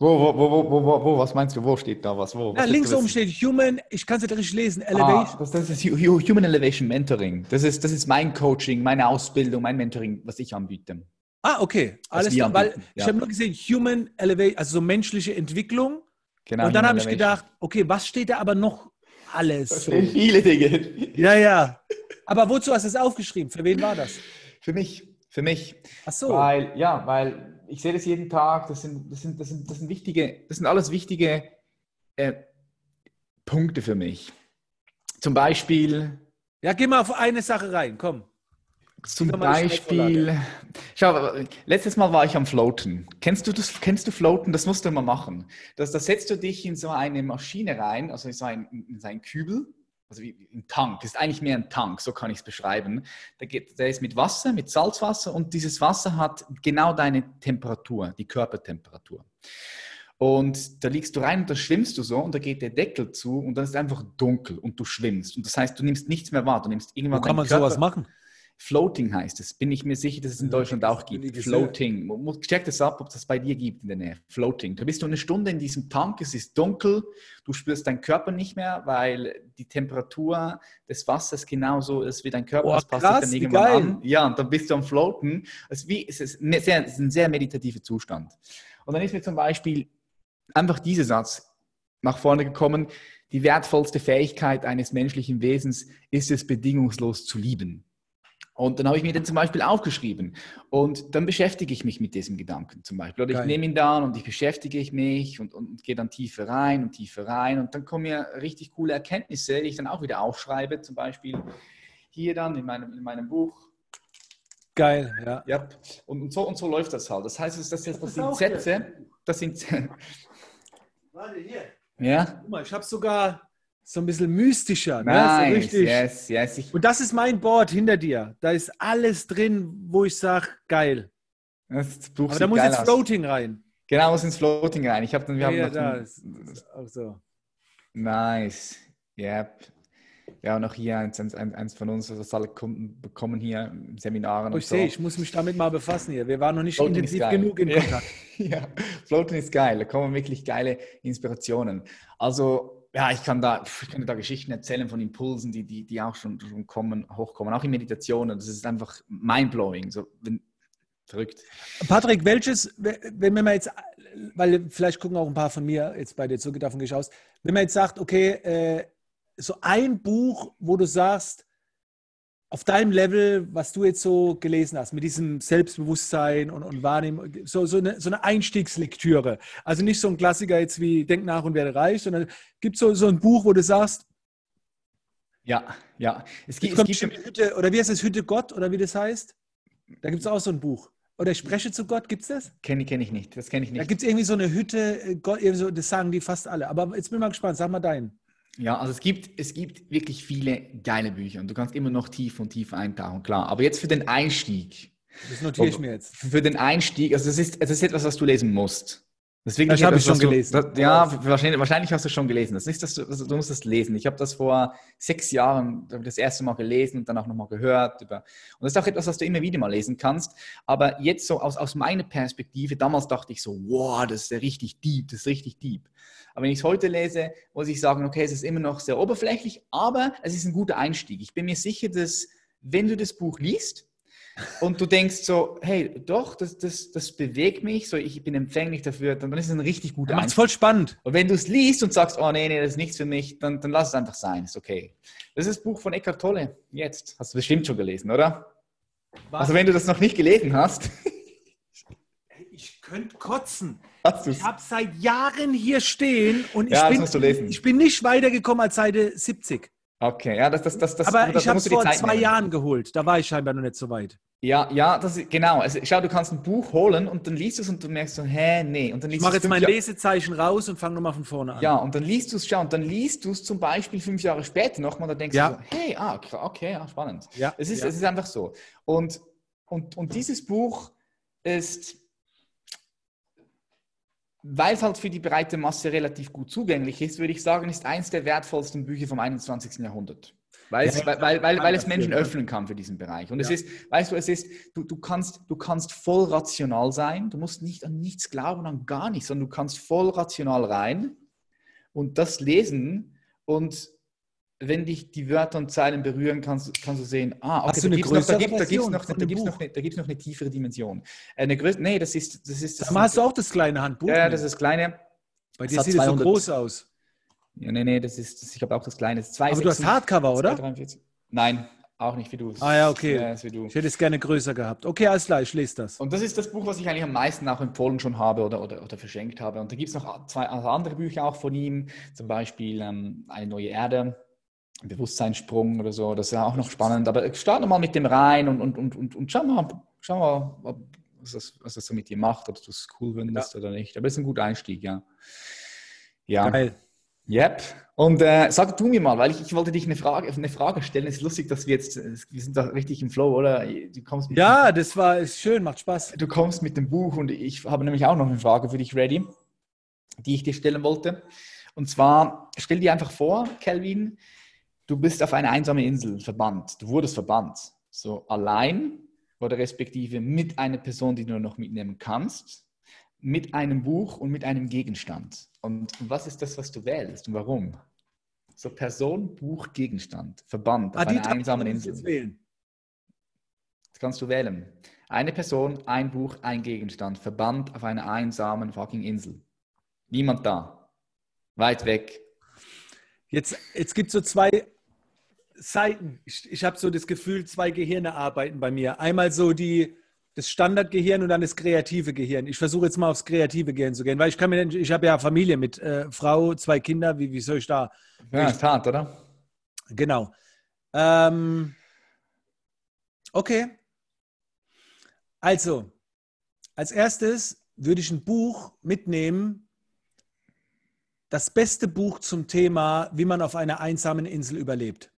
Wo, wo, wo, wo, wo, wo, was meinst du? Wo steht da was? Wo, ja, links oben steht Human, ich kann es nicht richtig lesen, Elevation. Ah, das, das, ist Human Elevation Mentoring. Das ist, das ist mein Coaching, meine Ausbildung, mein Mentoring, was ich anbiete. Ah, okay. Alles klar. Weil ja. ich habe nur gesehen, Human Elevation, also so menschliche Entwicklung. Genau. Und dann habe ich gedacht, okay, was steht da aber noch alles? Da stehen viele Dinge. Ja, ja. Aber wozu hast du es aufgeschrieben? Für wen war das? Für mich. Für mich. Ach so. Weil, ja, weil ich sehe das jeden Tag. Das sind, das sind, das sind, das sind wichtige, das sind alles wichtige äh, Punkte für mich. Zum Beispiel. Ja, geh mal auf eine Sache rein, komm. Zum Beispiel, schau, letztes Mal war ich am Floaten. Kennst du das? Kennst du Floaten? Das musst du immer machen. Das, da setzt du dich in so eine Maschine rein, also in so ein, in so einen Kübel, also wie ein Tank. Ist eigentlich mehr ein Tank, so kann ich es beschreiben. Der, geht, der ist mit Wasser, mit Salzwasser und dieses Wasser hat genau deine Temperatur, die Körpertemperatur. Und da liegst du rein und da schwimmst du so und da geht der Deckel zu und dann ist es einfach dunkel und du schwimmst. Und das heißt, du nimmst nichts mehr wahr. Du nimmst irgendwann Wo kann man Körper, sowas machen? Floating heißt es. Bin ich mir sicher, dass es in Deutschland auch gibt. Floating. Check das ab, ob das bei dir gibt in der Nähe. Floating. Da bist du eine Stunde in diesem Tank, es ist dunkel, du spürst deinen Körper nicht mehr, weil die Temperatur des Wassers genauso ist wie dein Körper. Oh, das passt krass, sich dann irgendwann an. Ja, und dann bist du am Floaten. Es ist, wie, es ist, sehr, es ist ein sehr meditativer Zustand. Und dann ist mir zum Beispiel einfach dieser Satz nach vorne gekommen. Die wertvollste Fähigkeit eines menschlichen Wesens ist es, bedingungslos zu lieben. Und dann habe ich mir den zum Beispiel aufgeschrieben. Und dann beschäftige ich mich mit diesem Gedanken zum Beispiel. Oder ich Geil. nehme ihn dann und ich beschäftige ich mich und, und, und, gehe dann tiefer rein und tiefer rein. Und dann kommen mir richtig coole Erkenntnisse, die ich dann auch wieder aufschreibe. Zum Beispiel hier dann in meinem, in meinem Buch. Geil, ja. ja. Und, und, so, und so läuft das halt. Das heißt, das, das, das, das sind Sätze. Das sind. Warte, hier. Ja. Guck mal, ich habe sogar so ein bisschen mystischer. Nice, ne? so richtig. yes, yes. Und das ist mein Board hinter dir. Da ist alles drin, wo ich sage, geil. Das Buch Aber da muss jetzt aus. Floating rein. Genau, muss ins Floating rein. Ich habe dann, wir ja, haben noch da ein, ist, auch so. Nice. Yep. Ja, noch hier eins, eins, eins von uns, was alle Kunden bekommen hier Seminaren. Oh, ich so. sehe, ich muss mich damit mal befassen hier. Wir waren noch nicht Floating intensiv genug in Kontakt. ja, Floating ist geil. Da kommen wirklich geile Inspirationen. Also ja, ich kann da, ich könnte da Geschichten erzählen von Impulsen, die, die, die auch schon, schon kommen, hochkommen, auch in Meditationen. Das ist einfach mindblowing, so wenn, verrückt. Patrick, welches, wenn man jetzt, weil vielleicht gucken auch ein paar von mir jetzt bei dir zurück, davon gehe ich aus, wenn man jetzt sagt, okay, äh, so ein Buch, wo du sagst, auf deinem Level, was du jetzt so gelesen hast, mit diesem Selbstbewusstsein und, und Wahrnehmen, so, so, eine, so eine Einstiegslektüre. Also nicht so ein Klassiker jetzt wie Denk nach und werde reich, sondern gibt es so, so ein Buch, wo du sagst, ja, ja. Es gibt, es gibt Hütte, oder wie heißt das, Hütte Gott, oder wie das heißt? Da gibt es auch so ein Buch. Oder ich spreche zu Gott, gibt es das? Kenne kenn ich nicht, das kenne ich nicht. Da gibt es irgendwie so eine Hütte, äh, Gott, das sagen die fast alle. Aber jetzt bin ich mal gespannt, sag mal deinen. Ja, also es gibt, es gibt wirklich viele geile Bücher und du kannst immer noch tief und tief eintauchen, klar. Aber jetzt für den Einstieg. Das notiere ich mir jetzt. Für den Einstieg, also das ist, das ist etwas, was du lesen musst. Deswegen das habe ich schon gelesen. Das, ja, wahrscheinlich, wahrscheinlich, hast du schon gelesen. Das ist das, du, du musst es lesen. Ich habe das vor sechs Jahren das erste Mal gelesen und dann auch nochmal gehört. Über, und das ist auch etwas, was du immer wieder mal lesen kannst. Aber jetzt so aus, aus meiner Perspektive, damals dachte ich so, wow, das ist ja richtig deep, das ist richtig deep. Aber wenn ich es heute lese, muss ich sagen, okay, es ist immer noch sehr oberflächlich, aber es ist ein guter Einstieg. Ich bin mir sicher, dass wenn du das Buch liest, und du denkst so, hey, doch, das, das, das bewegt mich, so ich bin empfänglich dafür, dann, dann ist es ein richtig guter Macht es voll spannend. Und wenn du es liest und sagst, oh nee, nee, das ist nichts für mich, dann, dann lass es einfach sein, ist okay. Das ist das Buch von Eckhart Tolle, jetzt. Hast du bestimmt schon gelesen, oder? Was? Also wenn du das noch nicht gelesen hast. ich könnte kotzen. Ich habe seit Jahren hier stehen und ich, ja, bin, ich bin nicht weitergekommen als Seite 70. Okay, ja, das, das, das, das Aber das, ich habe es vor zwei nehmen. Jahren geholt. Da war ich scheinbar noch nicht so weit. Ja, ja, das ist, genau. Also, schau, du kannst ein Buch holen und dann liest du es und du merkst so, hä, nee. Und dann liest ich mache jetzt mein Jahr Lesezeichen raus und fange nochmal von vorne an. Ja, und dann liest du es, schau, und dann liest du es zum Beispiel fünf Jahre später nochmal, da denkst ja. du so, hey, ah, okay, ja, spannend. Ja, es, ist, ja. es ist einfach so. Und, und, und dieses Buch ist weil es halt für die breite Masse relativ gut zugänglich ist, würde ich sagen, ist eins der wertvollsten Bücher vom 21. Jahrhundert. Weil, es, weil, weil, weil, weil es Menschen öffnen kann für diesen Bereich. Und ja. es ist, weißt du, es ist, du, du, kannst, du kannst voll rational sein, du musst nicht an nichts glauben, an gar nichts, sondern du kannst voll rational rein und das lesen und wenn dich die Wörter und Zeilen berühren, kannst, kannst du sehen, ah, okay, da gibt es noch, da gibt, da gibt's noch, da gibt's noch, eine, da gibt's noch eine tiefere Dimension. Äh, eine größere, nee, das ist... Das ist das hast du auch das kleine Handbuch? Ja, das ist das kleine. Bei dir sieht es so groß aus. Ja, nee, nee, das ist, das, ich habe auch das kleine. Das Aber du hast Hardcover, oder? 243. Nein, auch nicht wie du. Ah ja, okay. Ja, ich hätte es gerne größer gehabt. Okay, alles klar, ich lese das. Und das ist das Buch, was ich eigentlich am meisten auch empfohlen schon habe oder, oder, oder verschenkt habe. Und da gibt es noch zwei also andere Bücher auch von ihm, zum Beispiel ähm, Eine neue Erde Bewusstseinssprung oder so, das ist ja auch noch spannend. Aber starte mal mit dem rein und, und, und, und, und schau mal, schau mal was, das, was das so mit dir macht, ob du es cool findest ja. oder nicht. Aber es ist ein guter Einstieg, ja. Ja. Geil. Yep. Und äh, sag du mir mal, weil ich, ich wollte dich eine Frage, eine Frage stellen. Es ist lustig, dass wir jetzt, wir sind da richtig im Flow, oder? Du kommst ja, das war ist schön, macht Spaß. Du kommst mit dem Buch und ich habe nämlich auch noch eine Frage für dich ready, die ich dir stellen wollte. Und zwar, stell dir einfach vor, Kelvin, du bist auf eine einsame Insel verbannt, du wurdest verbannt, so allein oder respektive mit einer Person, die du noch mitnehmen kannst, mit einem Buch und mit einem Gegenstand. Und was ist das, was du wählst und warum? So Person, Buch, Gegenstand, verbannt auf ah, einer einsamen Insel. Jetzt wählen. Das kannst du wählen. Eine Person, ein Buch, ein Gegenstand, verbannt auf einer einsamen fucking Insel. Niemand da. Weit weg. Jetzt, jetzt gibt es so zwei Seiten. Ich, ich habe so das Gefühl, zwei Gehirne arbeiten bei mir. Einmal so die, das Standardgehirn und dann das kreative Gehirn. Ich versuche jetzt mal aufs kreative Gehirn zu gehen, weil ich kann mir, ich habe ja Familie mit äh, Frau, zwei Kinder. Wie, wie soll ich da? Ja, ist hart, oder? Genau. Ähm, okay. Also, als erstes würde ich ein Buch mitnehmen, das beste Buch zum Thema, wie man auf einer einsamen Insel überlebt.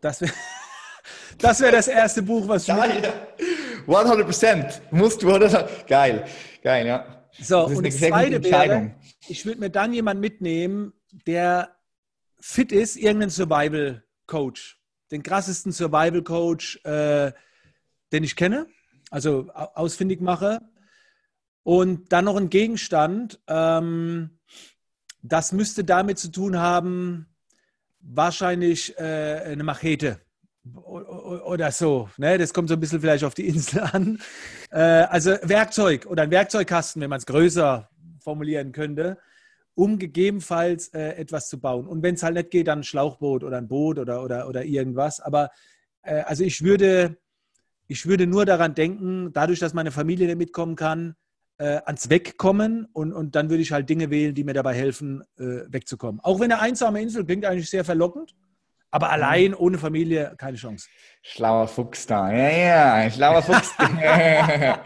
Das wäre das, wär das erste Buch, was ich. Geil. 100 Prozent. Musst du, oder? Geil. Geil, ja. So, das und das zweite wäre, ich würde mir dann jemanden mitnehmen, der fit ist, irgendeinen Survival-Coach. Den krassesten Survival-Coach, äh, den ich kenne, also ausfindig mache. Und dann noch ein Gegenstand. Ähm, das müsste damit zu tun haben, wahrscheinlich äh, eine Machete oder so. Ne? Das kommt so ein bisschen vielleicht auf die Insel an. Äh, also Werkzeug oder ein Werkzeugkasten, wenn man es größer formulieren könnte, um gegebenenfalls äh, etwas zu bauen. Und wenn es halt nicht geht, dann ein Schlauchboot oder ein Boot oder, oder, oder irgendwas. Aber äh, also ich würde, ich würde nur daran denken, dadurch, dass meine Familie nicht mitkommen kann, äh, ans Wegkommen und, und dann würde ich halt Dinge wählen, die mir dabei helfen, äh, wegzukommen. Auch wenn eine einsame Insel klingt eigentlich sehr verlockend, aber mhm. allein ohne Familie keine Chance. Schlauer Fuchs da. Ja, ja, schlauer Fuchs.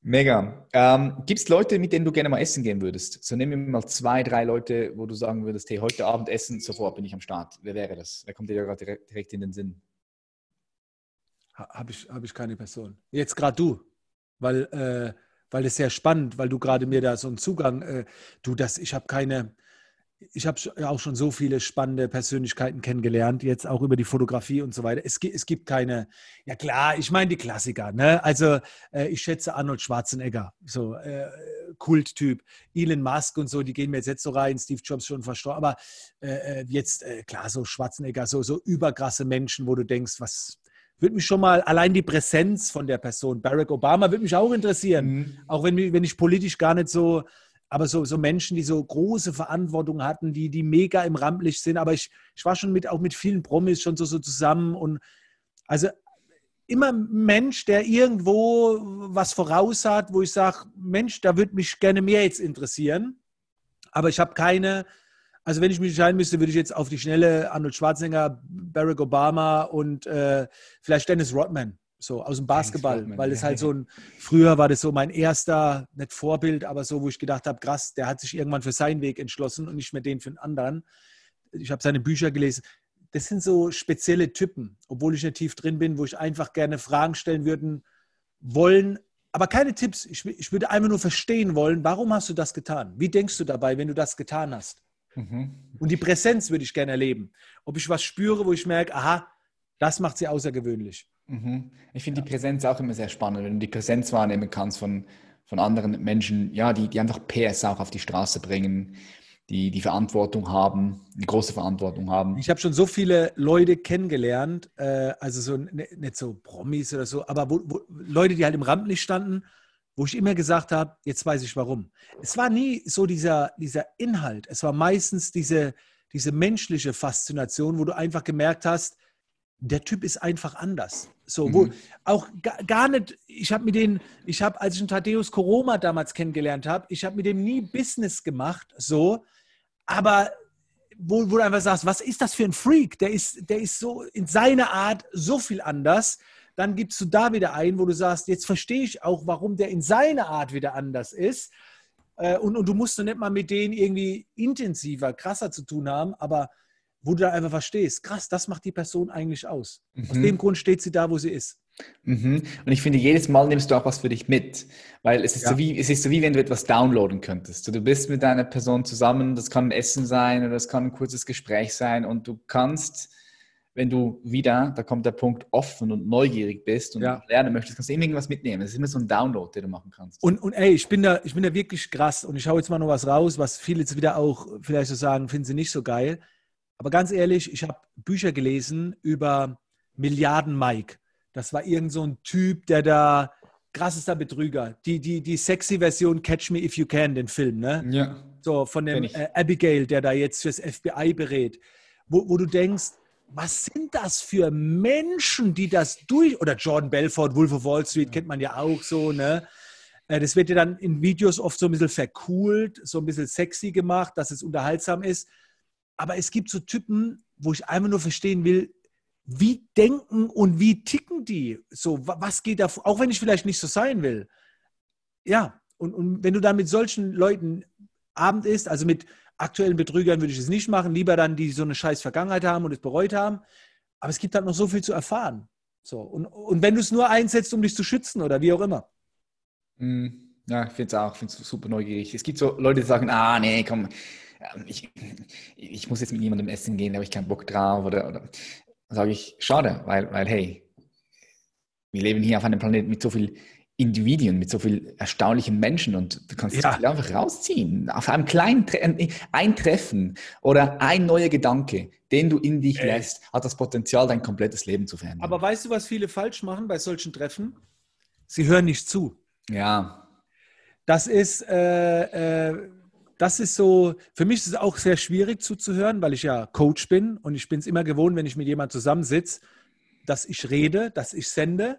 Mega. Ähm, Gibt es Leute, mit denen du gerne mal essen gehen würdest? So nehmen wir mal zwei, drei Leute, wo du sagen würdest, hey, heute Abend essen, sofort bin ich am Start. Wer wäre das? Wer kommt dir gerade direkt, direkt in den Sinn? Habe ich, hab ich keine Person. Jetzt gerade du. Weil äh, weil das sehr spannend, weil du gerade mir da so einen Zugang, äh, du, das, ich habe keine, ich habe auch schon so viele spannende Persönlichkeiten kennengelernt, jetzt auch über die Fotografie und so weiter. Es, es gibt keine, ja klar, ich meine die Klassiker. Ne? Also äh, ich schätze Arnold Schwarzenegger, so äh, Kulttyp, Elon Musk und so, die gehen mir jetzt, jetzt so rein, Steve Jobs schon verstorben, aber äh, äh jetzt, äh, klar, so Schwarzenegger, so, so überkrasse Menschen, wo du denkst, was, würde mich schon mal, allein die Präsenz von der Person, Barack Obama, würde mich auch interessieren. Mhm. Auch wenn, wenn ich politisch gar nicht so aber so, so Menschen, die so große Verantwortung hatten, die, die mega im Rampenlicht sind. Aber ich, ich war schon mit, auch mit vielen Promis schon so, so zusammen und also immer ein Mensch, der irgendwo was voraus hat, wo ich sage, Mensch, da würde mich gerne mehr jetzt interessieren. Aber ich habe keine, also wenn ich mich entscheiden müsste, würde ich jetzt auf die Schnelle Arnold Schwarzenegger, Barack Obama und äh, vielleicht Dennis Rodman so aus dem Basketball, weil es halt so ein, früher war das so mein erster, nicht Vorbild, aber so, wo ich gedacht habe, krass, der hat sich irgendwann für seinen Weg entschlossen und nicht mehr den für einen anderen. Ich habe seine Bücher gelesen. Das sind so spezielle Typen, obwohl ich nicht tief drin bin, wo ich einfach gerne Fragen stellen würden wollen, aber keine Tipps. Ich, ich würde einfach nur verstehen wollen, warum hast du das getan? Wie denkst du dabei, wenn du das getan hast? Mhm. Und die Präsenz würde ich gerne erleben. Ob ich was spüre, wo ich merke, aha, das macht sie außergewöhnlich. Mhm. Ich finde ja. die Präsenz auch immer sehr spannend, wenn du die Präsenz wahrnehmen kannst von, von anderen Menschen, ja, die, die einfach PS auch auf die Straße bringen, die die Verantwortung haben, die große Verantwortung haben. Ich habe schon so viele Leute kennengelernt, äh, also so ne, nicht so Promis oder so, aber wo, wo, Leute, die halt im Rampenlicht standen, wo ich immer gesagt habe, jetzt weiß ich warum. Es war nie so dieser, dieser Inhalt, es war meistens diese, diese menschliche Faszination, wo du einfach gemerkt hast, der Typ ist einfach anders. So, wo mhm. auch gar nicht, ich habe mit denen, ich habe, als ich einen Thaddeus Koroma damals kennengelernt habe, ich habe mit dem nie Business gemacht, so, aber wo, wo du einfach sagst, was ist das für ein Freak? Der ist, der ist so in seiner Art so viel anders. Dann gibst du da wieder ein, wo du sagst, jetzt verstehe ich auch, warum der in seiner Art wieder anders ist. Äh, und, und du musst nicht mal mit denen irgendwie intensiver, krasser zu tun haben, aber wo du da einfach verstehst, krass, das macht die Person eigentlich aus. Mhm. Aus dem Grund steht sie da, wo sie ist. Mhm. Und ich finde, jedes Mal nimmst du auch was für dich mit, weil es ist, ja. so wie, es ist so wie, wenn du etwas downloaden könntest. Du bist mit deiner Person zusammen, das kann ein Essen sein oder das kann ein kurzes Gespräch sein und du kannst, wenn du wieder, da kommt der Punkt, offen und neugierig bist und ja. lernen möchtest, kannst du immer irgendwas mitnehmen. Das ist immer so ein Download, den du machen kannst. Und, und ey, ich bin, da, ich bin da wirklich krass und ich hau jetzt mal noch was raus, was viele jetzt wieder auch vielleicht so sagen, finden sie nicht so geil. Aber ganz ehrlich, ich habe Bücher gelesen über Milliarden Mike. Das war irgend so ein Typ, der da krassester Betrüger. Die, die, die sexy Version Catch Me If You Can, den Film, ne? Ja. So von dem äh, Abigail, der da jetzt fürs FBI berät. Wo, wo du denkst, was sind das für Menschen, die das durch. Oder Jordan Belfort, Wolf of Wall Street, kennt man ja auch so, ne? Äh, das wird ja dann in Videos oft so ein bisschen vercoolt, so ein bisschen sexy gemacht, dass es unterhaltsam ist. Aber es gibt so Typen, wo ich einfach nur verstehen will, wie denken und wie ticken die? So, was geht da, auch wenn ich vielleicht nicht so sein will. Ja, und, und wenn du dann mit solchen Leuten Abend isst, also mit aktuellen Betrügern würde ich es nicht machen, lieber dann, die so eine scheiß Vergangenheit haben und es bereut haben. Aber es gibt halt noch so viel zu erfahren. So, und, und wenn du es nur einsetzt, um dich zu schützen oder wie auch immer. Mm, ja, ich finde es auch, finde es super neugierig. Es gibt so Leute, die sagen, ah, nee, komm, ich, ich muss jetzt mit niemandem essen gehen, da habe ich keinen Bock drauf. Oder, oder sage ich, schade, weil, weil, hey, wir leben hier auf einem Planeten mit so viel Individuen, mit so viel erstaunlichen Menschen und du kannst ja. einfach rausziehen. Auf einem kleinen Tre äh, ein Treffen oder ein neuer Gedanke, den du in dich äh. lässt, hat das Potenzial, dein komplettes Leben zu verändern. Aber weißt du, was viele falsch machen bei solchen Treffen? Sie hören nicht zu. Ja. Das ist, äh, äh, das ist so, für mich ist es auch sehr schwierig zuzuhören, weil ich ja Coach bin und ich bin es immer gewohnt, wenn ich mit jemandem zusammensitze, dass ich rede, dass ich sende.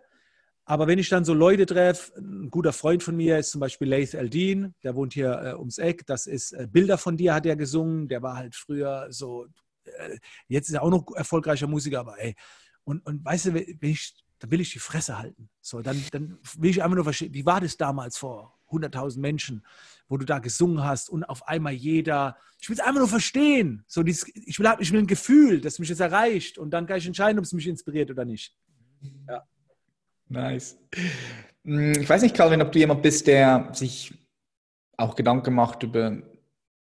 Aber wenn ich dann so Leute treffe, ein guter Freund von mir ist zum Beispiel Laith Eldin, der wohnt hier äh, ums Eck, das ist äh, Bilder von dir hat er gesungen, der war halt früher so, äh, jetzt ist er auch noch erfolgreicher Musiker, aber ey, und, und weißt du, wenn ich, dann will ich die Fresse halten. So, dann, dann will ich einfach nur verstehen, wie war das damals vor 100.000 Menschen, wo du da gesungen hast und auf einmal jeder, ich will es einfach nur verstehen. So dieses, ich, will, ich will ein Gefühl, das mich jetzt erreicht und dann kann ich entscheiden, ob es mich inspiriert oder nicht. Ja. Nice. Hm, ich weiß nicht, Calvin, ob du jemand bist, der sich auch Gedanken macht über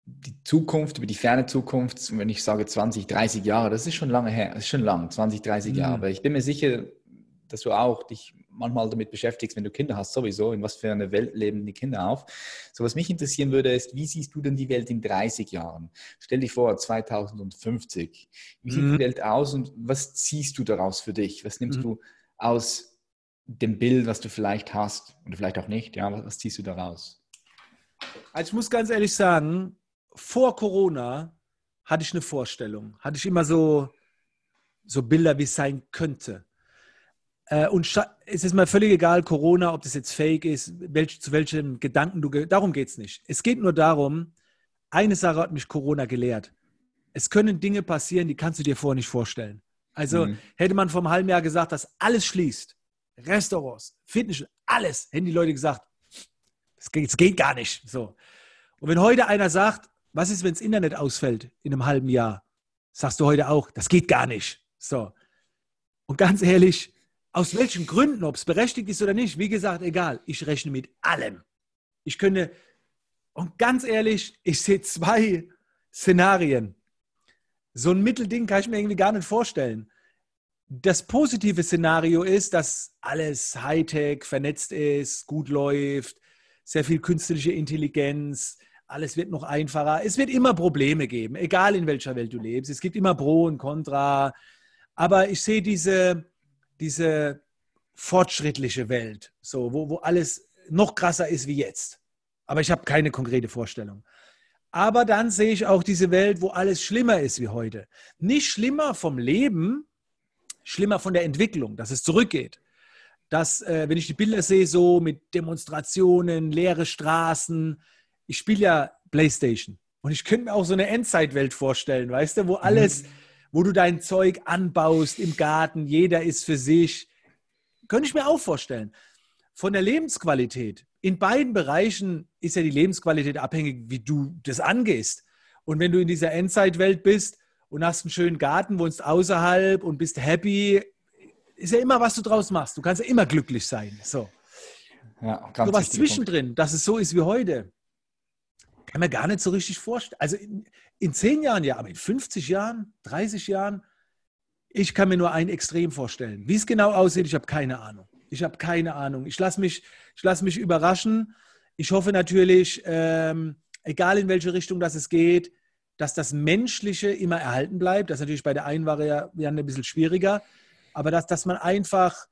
die Zukunft, über die ferne Zukunft. Und wenn ich sage 20, 30 Jahre, das ist schon lange her, das ist schon lang, 20, 30 mhm. Jahre. Aber ich bin mir sicher, dass du auch dich manchmal damit beschäftigst, wenn du Kinder hast, sowieso, in was für eine Welt leben die Kinder auf. So, was mich interessieren würde, ist, wie siehst du denn die Welt in 30 Jahren? Stell dich vor, 2050. Wie sieht mhm. die Welt aus und was ziehst du daraus für dich? Was nimmst mhm. du aus dem Bild, was du vielleicht hast oder vielleicht auch nicht? Ja, was, was ziehst du daraus? Also ich muss ganz ehrlich sagen, vor Corona hatte ich eine Vorstellung, hatte ich immer so, so Bilder, wie es sein könnte. Äh, und es ist mir völlig egal, Corona, ob das jetzt fake ist, welch, zu welchen Gedanken du, darum geht es nicht. Es geht nur darum, eine Sache hat mich Corona gelehrt. Es können Dinge passieren, die kannst du dir vorher nicht vorstellen. Also mhm. hätte man vor einem halben Jahr gesagt, dass alles schließt, Restaurants, Fitness, alles, hätten die Leute gesagt, es geht, geht, gar nicht. So. Und wenn heute einer sagt, was ist, wenn das Internet ausfällt in einem halben Jahr? Sagst du heute auch, das geht gar nicht. So. Und ganz ehrlich, aus welchen Gründen, ob es berechtigt ist oder nicht, wie gesagt, egal. Ich rechne mit allem. Ich könnte, und ganz ehrlich, ich sehe zwei Szenarien. So ein Mittelding kann ich mir irgendwie gar nicht vorstellen. Das positive Szenario ist, dass alles Hightech, vernetzt ist, gut läuft, sehr viel künstliche Intelligenz, alles wird noch einfacher. Es wird immer Probleme geben, egal in welcher Welt du lebst. Es gibt immer Pro und Contra. Aber ich sehe diese, diese fortschrittliche Welt, so, wo, wo alles noch krasser ist wie jetzt. Aber ich habe keine konkrete Vorstellung. Aber dann sehe ich auch diese Welt, wo alles schlimmer ist wie heute. Nicht schlimmer vom Leben, schlimmer von der Entwicklung, dass es zurückgeht. Dass, äh, wenn ich die Bilder sehe, so mit Demonstrationen, leere Straßen, ich spiele ja PlayStation und ich könnte mir auch so eine Endzeitwelt vorstellen, weißt du, wo alles, mhm wo du dein Zeug anbaust im Garten, jeder ist für sich. Könnte ich mir auch vorstellen. Von der Lebensqualität. In beiden Bereichen ist ja die Lebensqualität abhängig, wie du das angehst. Und wenn du in dieser Endzeitwelt bist und hast einen schönen Garten, wohnst außerhalb und bist happy, ist ja immer, was du draus machst. Du kannst ja immer glücklich sein. So. Ja, ganz so was zwischendrin, Punkt. dass es so ist wie heute, kann mir gar nicht so richtig vorstellen. Also in, in zehn Jahren ja, aber in 50 Jahren, 30 Jahren, ich kann mir nur ein Extrem vorstellen. Wie es genau aussieht, ich habe keine Ahnung. Ich habe keine Ahnung. Ich lasse mich, lass mich überraschen. Ich hoffe natürlich, ähm, egal in welche Richtung das es geht, dass das Menschliche immer erhalten bleibt. Das ist natürlich bei der einen Variante ein bisschen schwieriger. Aber dass, dass man einfach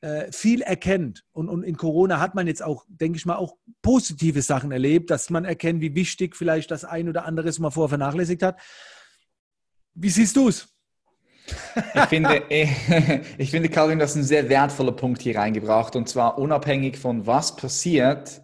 äh, viel erkennt. Und, und in Corona hat man jetzt auch, denke ich mal, auch positive Sachen erlebt, dass man erkennt, wie wichtig vielleicht das ein oder andere ist, man vorher vernachlässigt hat. Wie siehst du es? Ich finde, ich finde, Calvin, das ist ein sehr wertvoller Punkt hier reingebracht. Und zwar unabhängig von was passiert,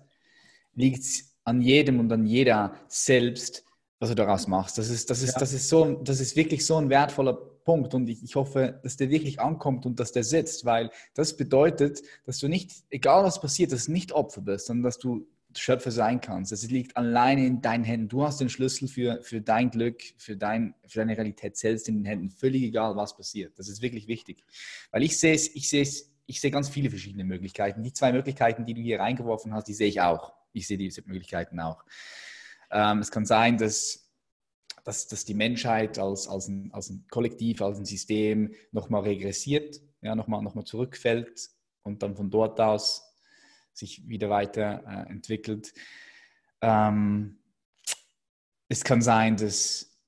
liegt es an jedem und an jeder selbst, was du daraus machst. Das ist, das ist, ja. das ist, so, das ist wirklich so ein wertvoller Punkt und ich, ich hoffe, dass der wirklich ankommt und dass der sitzt, weil das bedeutet, dass du nicht, egal was passiert, dass du nicht Opfer bist, sondern dass du Schöpfer sein kannst. Es liegt alleine in deinen Händen. Du hast den Schlüssel für, für dein Glück, für, dein, für deine Realität selbst in den Händen. Völlig egal, was passiert. Das ist wirklich wichtig. Weil ich sehe es, ich sehe es, ich sehe ganz viele verschiedene Möglichkeiten. Die zwei Möglichkeiten, die du hier reingeworfen hast, die sehe ich auch. Ich sehe diese Möglichkeiten auch. Ähm, es kann sein, dass, dass, dass die Menschheit als, als, ein, als ein Kollektiv, als ein System nochmal regressiert, ja, nochmal noch mal zurückfällt und dann von dort aus sich wieder weiterentwickelt. Äh, ähm, es kann sein, dass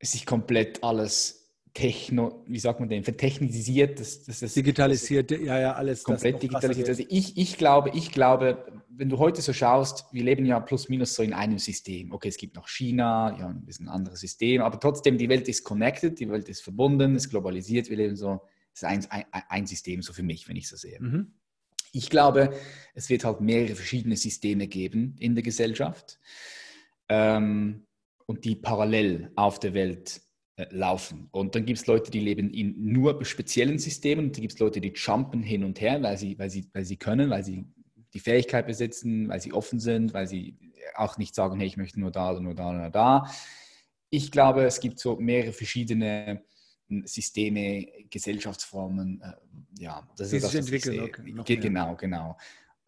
sich komplett alles techno, wie sagt man denn, vertechnisiert, das, das, das digitalisiert, ja, ja, alles. Komplett digitalisiert. Also ich, ich glaube, ich glaube, wenn du heute so schaust, wir leben ja plus minus so in einem System. Okay, es gibt noch China, ja, ein bisschen anderes System, aber trotzdem, die Welt ist connected, die Welt ist verbunden, ist globalisiert, wir leben so, es ist ein, ein, ein System, so für mich, wenn ich so sehe. Mhm. Ich glaube, es wird halt mehrere verschiedene Systeme geben in der Gesellschaft ähm, und die parallel auf der Welt laufen. Und dann gibt es Leute, die leben in nur speziellen Systemen und dann gibt es Leute, die jumpen hin und her, weil sie, weil, sie, weil sie können, weil sie die Fähigkeit besitzen, weil sie offen sind, weil sie auch nicht sagen, hey, ich möchte nur da oder nur da oder da. Ich glaube, es gibt so mehrere verschiedene Systeme, Gesellschaftsformen, äh, ja, das ist das, entwickeln. Okay, Ge genau, genau.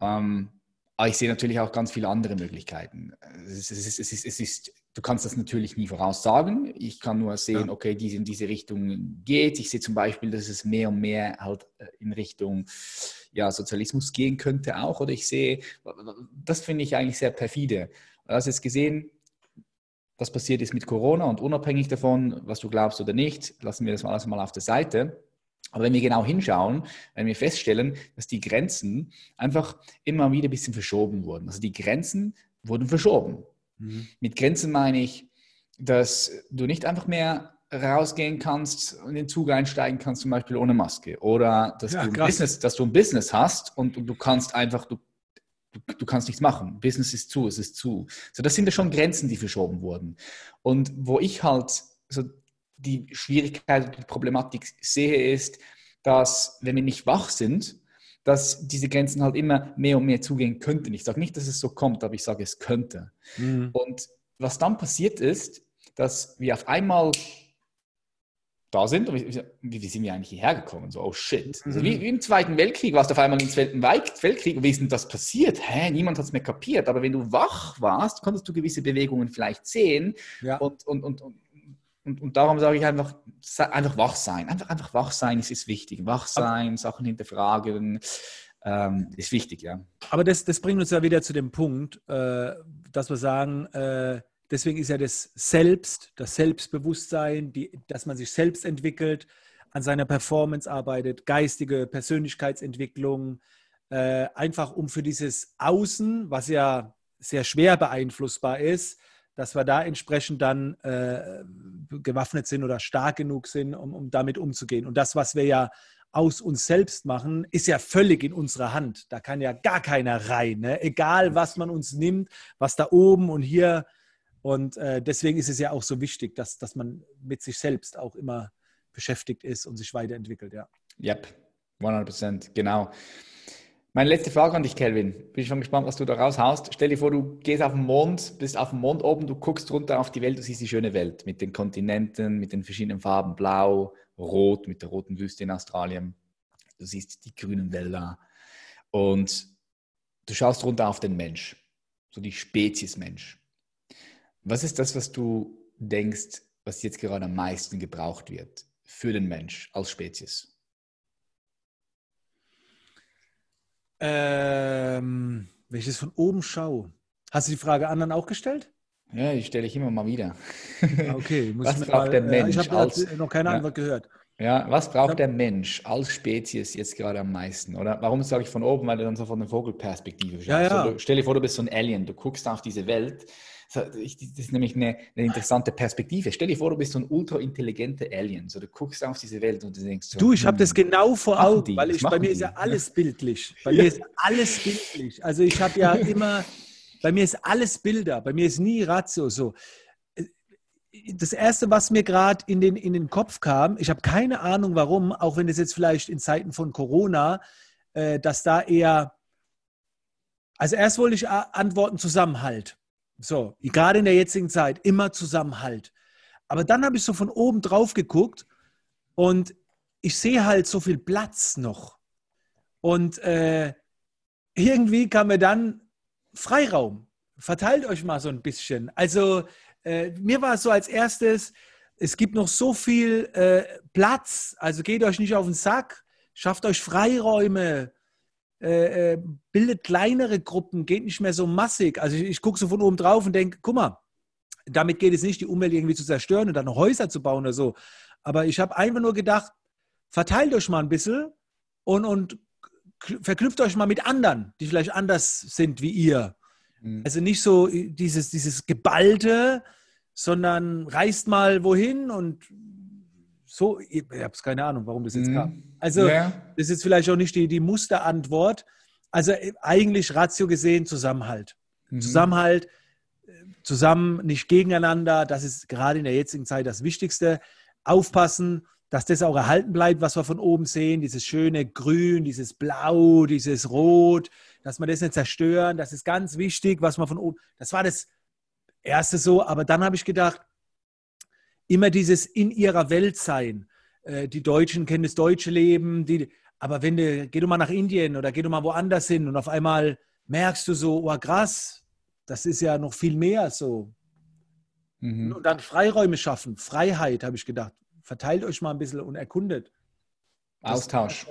Ähm, aber ich sehe natürlich auch ganz viele andere Möglichkeiten. Es ist, es ist, es ist, du kannst das natürlich nie voraussagen. Ich kann nur sehen, ja. okay, diese in diese Richtung geht. Ich sehe zum Beispiel, dass es mehr und mehr halt äh, in Richtung ja, Sozialismus gehen könnte auch. Oder ich sehe, das finde ich eigentlich sehr perfide. Du hast jetzt gesehen, was passiert ist mit Corona und unabhängig davon, was du glaubst oder nicht, lassen wir das alles mal auf der Seite. Aber wenn wir genau hinschauen, werden wir feststellen, dass die Grenzen einfach immer wieder ein bisschen verschoben wurden. Also die Grenzen wurden verschoben. Mhm. Mit Grenzen meine ich, dass du nicht einfach mehr rausgehen kannst und in den Zug einsteigen kannst, zum Beispiel ohne Maske. Oder dass, ja, du, ein Business, dass du ein Business hast und, und du kannst einfach, du, du, du, kannst nichts machen. Business ist zu, es ist zu. So, das sind ja schon Grenzen, die verschoben wurden. Und wo ich halt so die Schwierigkeit, die Problematik sehe, ist, dass wenn wir nicht wach sind, dass diese Grenzen halt immer mehr und mehr zugehen könnten. Ich sage nicht, dass es so kommt, aber ich sage, es könnte. Mhm. Und was dann passiert ist, dass wir auf einmal da sind und wie, wie sind wir eigentlich hierher gekommen? So, oh shit. Also wie, wie, im Zweiten Weltkrieg warst du auf einmal im Zweiten Weltkrieg und wie ist denn das passiert? Hä, niemand hat es mehr kapiert. Aber wenn du wach warst, konntest du gewisse Bewegungen vielleicht sehen ja. und, und, und, und und, und darum sage ich einfach, einfach wach sein. Einfach, einfach wach sein ist, ist wichtig. Wach sein, Sachen hinterfragen, ähm, ist wichtig, ja. Aber das, das bringt uns ja wieder zu dem Punkt, äh, dass wir sagen, äh, deswegen ist ja das Selbst, das Selbstbewusstsein, die, dass man sich selbst entwickelt, an seiner Performance arbeitet, geistige Persönlichkeitsentwicklung, äh, einfach um für dieses Außen, was ja sehr schwer beeinflussbar ist, dass wir da entsprechend dann äh, gewaffnet sind oder stark genug sind, um, um damit umzugehen. Und das, was wir ja aus uns selbst machen, ist ja völlig in unserer Hand. Da kann ja gar keiner rein. Ne? Egal, was man uns nimmt, was da oben und hier. Und äh, deswegen ist es ja auch so wichtig, dass, dass man mit sich selbst auch immer beschäftigt ist und sich weiterentwickelt. Ja. Yep, 100 Prozent, genau. Meine letzte Frage an dich, Kelvin. Bin schon gespannt, was du da raushaust. Stell dir vor, du gehst auf den Mond, bist auf dem Mond oben, du guckst runter auf die Welt, du siehst die schöne Welt mit den Kontinenten, mit den verschiedenen Farben, blau, rot, mit der roten Wüste in Australien. Du siehst die grünen Wälder und du schaust runter auf den Mensch, so die Spezies Mensch. Was ist das, was du denkst, was jetzt gerade am meisten gebraucht wird für den Mensch als Spezies? Ähm, wenn ich das von oben schaue. Hast du die Frage anderen auch gestellt? Ja, die stelle ich immer mal wieder. Ah, okay, was braucht mal, der Mensch? Ich habe noch keine ja, Antwort gehört. Ja, was braucht ja. der Mensch als Spezies jetzt gerade am meisten? Oder warum sage ich von oben? Weil du dann so von der Vogelperspektive schaust. Ja, ja. So, stell dir vor, du bist so ein Alien, du guckst auf diese Welt das ist nämlich eine, eine, interessante Perspektive. Stell dir vor, du bist so ein ultra intelligenter Alien. So, du guckst auf diese Welt und du denkst so, Du, ich habe hm, das genau vor Augen, die, weil ich, bei mir die? ist ja alles bildlich. Bei mir ist alles bildlich. Also ich habe ja immer, bei mir ist alles Bilder. Bei mir ist nie Ratio so. Das Erste, was mir gerade in den, in den Kopf kam, ich habe keine Ahnung warum, auch wenn das jetzt vielleicht in Zeiten von Corona, äh, dass da eher, also erst wollte ich antworten Zusammenhalt. So, gerade in der jetzigen Zeit, immer Zusammenhalt. Aber dann habe ich so von oben drauf geguckt und ich sehe halt so viel Platz noch. Und äh, irgendwie kam mir dann Freiraum. Verteilt euch mal so ein bisschen. Also äh, mir war es so als erstes, es gibt noch so viel äh, Platz. Also geht euch nicht auf den Sack, schafft euch Freiräume, äh, äh, bildet kleinere Gruppen, geht nicht mehr so massig. Also ich, ich gucke so von oben drauf und denke, guck mal, damit geht es nicht, die Umwelt irgendwie zu zerstören und dann Häuser zu bauen oder so. Aber ich habe einfach nur gedacht, verteilt euch mal ein bisschen und, und verknüpft euch mal mit anderen, die vielleicht anders sind wie ihr. Mhm. Also nicht so dieses, dieses Geballte, sondern reist mal wohin und so, ich habe keine Ahnung, warum das jetzt mhm. kam. Also, ja. das ist vielleicht auch nicht die, die Musterantwort. Also, äh, eigentlich Ratio gesehen Zusammenhalt. Mhm. Zusammenhalt, äh, zusammen, nicht gegeneinander. Das ist gerade in der jetzigen Zeit das Wichtigste. Aufpassen, dass das auch erhalten bleibt, was wir von oben sehen. Dieses schöne Grün, dieses Blau, dieses Rot, dass wir das nicht zerstören. Das ist ganz wichtig, was wir von oben. Das war das Erste so. Aber dann habe ich gedacht, immer dieses in ihrer Welt sein, äh, die Deutschen kennen das deutsche Leben, die, aber wenn du, geh du mal nach Indien oder geh du mal woanders hin und auf einmal merkst du so, oh krass, das ist ja noch viel mehr so. Mhm. Und dann Freiräume schaffen, Freiheit, habe ich gedacht. Verteilt euch mal ein bisschen und erkundet. Austausch.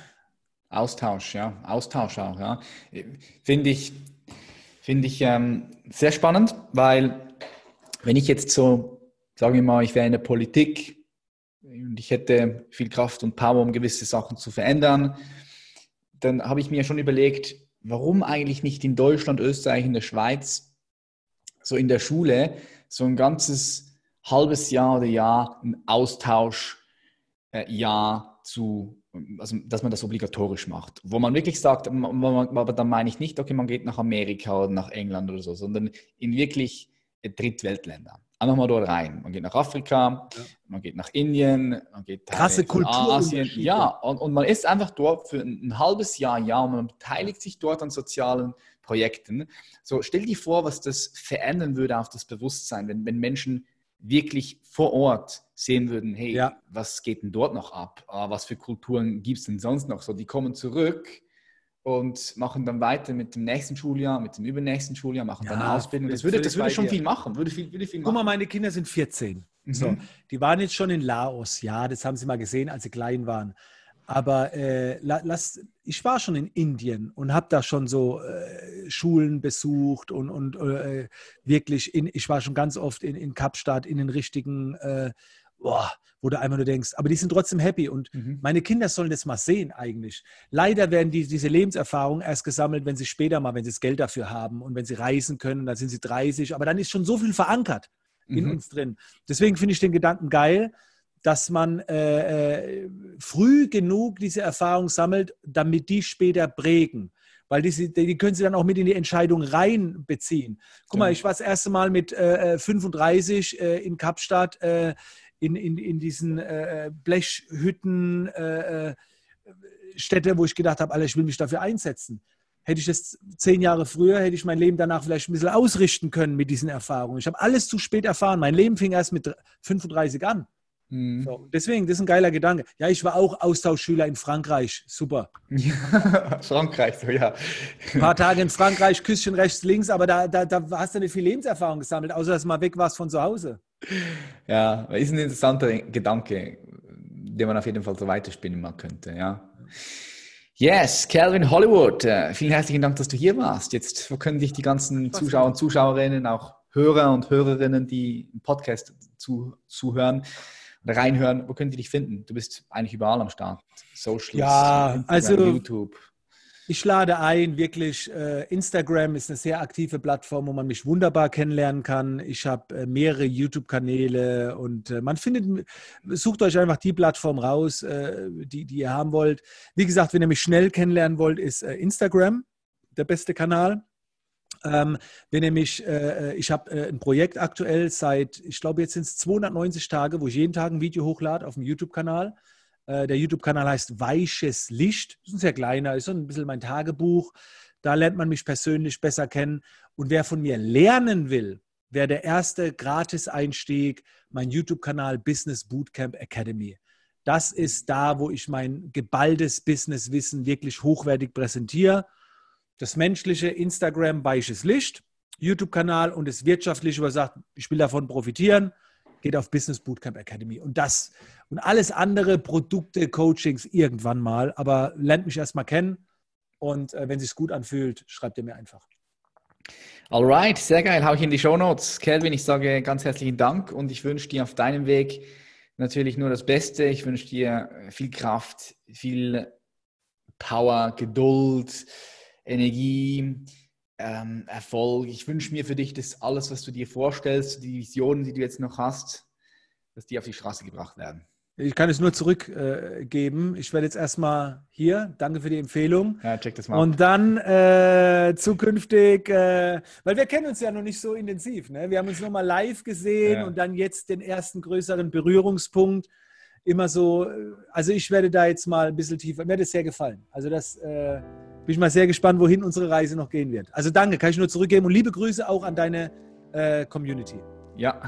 Austausch, ja. Austausch auch, ja. Finde ich, finde ich ähm, sehr spannend, weil wenn ich jetzt so, sagen wir mal, ich wäre in der Politik und ich hätte viel Kraft und Power, um gewisse Sachen zu verändern, dann habe ich mir schon überlegt, warum eigentlich nicht in Deutschland, Österreich, in der Schweiz, so in der Schule, so ein ganzes halbes Jahr oder Jahr ein Austauschjahr äh, zu, also dass man das obligatorisch macht, wo man wirklich sagt, aber dann meine ich nicht, okay, man geht nach Amerika oder nach England oder so, sondern in wirklich Drittweltländer. Einfach mal dort rein. Man geht nach Afrika, ja. man geht nach Indien, man geht Krasse Kultur Asien. Ja, und, und man ist einfach dort für ein, ein halbes Jahr, ja, und man beteiligt sich dort an sozialen Projekten. So, stell dir vor, was das verändern würde auf das Bewusstsein, wenn, wenn Menschen wirklich vor Ort sehen würden, hey, ja. was geht denn dort noch ab? Ah, was für Kulturen gibt es denn sonst noch? So, die kommen zurück und machen dann weiter mit dem nächsten Schuljahr, mit dem übernächsten Schuljahr, machen ja, dann eine Ausbildung. Das würde, das würde schon viel machen. Würde viel, würde viel machen. Guck mal, meine Kinder sind 14. Mhm. So, die waren jetzt schon in Laos, ja, das haben sie mal gesehen, als sie klein waren. Aber äh, lass, ich war schon in Indien und habe da schon so äh, Schulen besucht und, und äh, wirklich, in, ich war schon ganz oft in, in Kapstadt, in den richtigen äh, boah, wo du einfach nur denkst, aber die sind trotzdem happy und mhm. meine Kinder sollen das mal sehen eigentlich. Leider werden die, diese Lebenserfahrungen erst gesammelt, wenn sie später mal, wenn sie das Geld dafür haben und wenn sie reisen können, dann sind sie 30, aber dann ist schon so viel verankert mhm. in uns drin. Deswegen finde ich den Gedanken geil, dass man äh, äh, früh genug diese Erfahrung sammelt, damit die später prägen weil die, die, können sie dann auch mit in die Entscheidung reinbeziehen. Guck mal, ich war das erste Mal mit äh, 35 äh, in Kapstadt äh, in, in, in diesen äh, Blechhütten, äh, äh, Städte, wo ich gedacht habe, Alter, ich will mich dafür einsetzen. Hätte ich das zehn Jahre früher, hätte ich mein Leben danach vielleicht ein bisschen ausrichten können mit diesen Erfahrungen. Ich habe alles zu spät erfahren. Mein Leben fing erst mit 35 an. Mhm. So, deswegen, das ist ein geiler Gedanke. Ja, ich war auch Austauschschüler in Frankreich. Super. Ja, Frankreich, so ja. Ein paar Tage in Frankreich, Küsschen rechts, links, aber da, da, da hast du nicht viel Lebenserfahrung gesammelt, außer dass du mal weg warst von zu Hause. Ja, ist ein interessanter Gedanke, den man auf jeden Fall so weiterspinnen mal könnte, ja. Yes, Calvin Hollywood, äh, vielen herzlichen Dank, dass du hier warst. Jetzt können dich die ganzen Zuschauer und Zuschauerinnen, auch Hörer und Hörerinnen, die im Podcast zu, zuhören oder reinhören, wo können die dich finden? Du bist eigentlich überall am Start. Social, ja, also YouTube. Ich lade ein, wirklich, äh, Instagram ist eine sehr aktive Plattform, wo man mich wunderbar kennenlernen kann. Ich habe äh, mehrere YouTube-Kanäle und äh, man findet, sucht euch einfach die Plattform raus, äh, die, die ihr haben wollt. Wie gesagt, wenn ihr mich schnell kennenlernen wollt, ist äh, Instagram der beste Kanal. Ähm, wenn ihr mich, äh, ich habe ein Projekt aktuell seit, ich glaube, jetzt sind es 290 Tage, wo ich jeden Tag ein Video hochlade auf dem YouTube-Kanal. Äh, der YouTube-Kanal heißt Weiches Licht. Das ist ein sehr kleiner, ist so ein bisschen mein Tagebuch. Da lernt man mich persönlich besser kennen. Und wer von mir lernen will, wäre der erste Gratis-Einstieg, mein YouTube-Kanal Business Bootcamp Academy. Das ist da, wo ich mein geballtes Businesswissen wirklich hochwertig präsentiere. Das menschliche Instagram Weiches Licht, YouTube-Kanal und das wirtschaftliche, er sagt, ich will davon profitieren geht auf Business Bootcamp Academy. Und das und alles andere, Produkte, Coachings irgendwann mal. Aber lernt mich erstmal kennen. Und äh, wenn es sich gut anfühlt, schreibt ihr mir einfach. Alright, sehr geil. Hau ich in die Show Notes. Kelvin, ich sage ganz herzlichen Dank und ich wünsche dir auf deinem Weg natürlich nur das Beste. Ich wünsche dir viel Kraft, viel Power, Geduld, Energie ähm, Erfolg. Ich wünsche mir für dich, dass alles, was du dir vorstellst, die Visionen, die du jetzt noch hast, dass die auf die Straße gebracht werden. Ich kann es nur zurückgeben. Äh, ich werde jetzt erstmal hier, danke für die Empfehlung. Ja, check das mal. Und dann äh, zukünftig, äh, weil wir kennen uns ja noch nicht so intensiv. Ne? Wir haben uns nur mal live gesehen ja. und dann jetzt den ersten größeren Berührungspunkt. Immer so, äh, also ich werde da jetzt mal ein bisschen tiefer, mir hat es sehr gefallen. Also das äh, bin ich mal sehr gespannt, wohin unsere Reise noch gehen wird. Also danke, kann ich nur zurückgeben und liebe Grüße auch an deine äh, Community. Ja,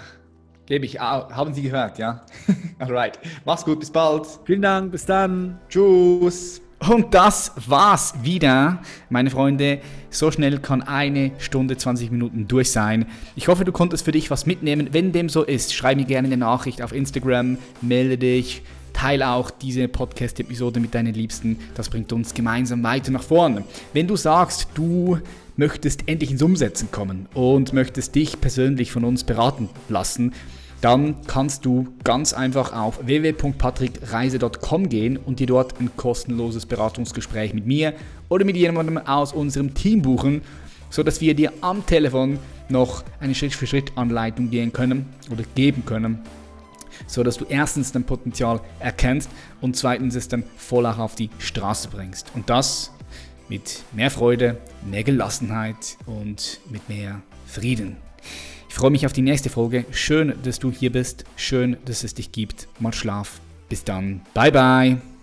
Gebe ich. Haben Sie gehört, ja? Alright. Mach's gut, bis bald. Vielen Dank, bis dann. Tschüss. Und das war's wieder, meine Freunde. So schnell kann eine Stunde 20 Minuten durch sein. Ich hoffe, du konntest für dich was mitnehmen. Wenn dem so ist, schreib mir gerne eine Nachricht auf Instagram, melde dich, teile auch diese Podcast-Episode mit deinen Liebsten. Das bringt uns gemeinsam weiter nach vorne. Wenn du sagst, du möchtest endlich ins Umsetzen kommen und möchtest dich persönlich von uns beraten lassen, dann kannst du ganz einfach auf www.patrickreise.com gehen und dir dort ein kostenloses Beratungsgespräch mit mir oder mit jemandem aus unserem Team buchen, sodass wir dir am Telefon noch eine Schritt-für-Schritt-Anleitung gehen können oder geben können, sodass du erstens dein Potenzial erkennst und zweitens es dann voll auch auf die Straße bringst. Und das mit mehr Freude, mehr Gelassenheit und mit mehr Frieden. Ich freue mich auf die nächste Folge. Schön, dass du hier bist. Schön, dass es dich gibt. Mal Schlaf. Bis dann. Bye, bye.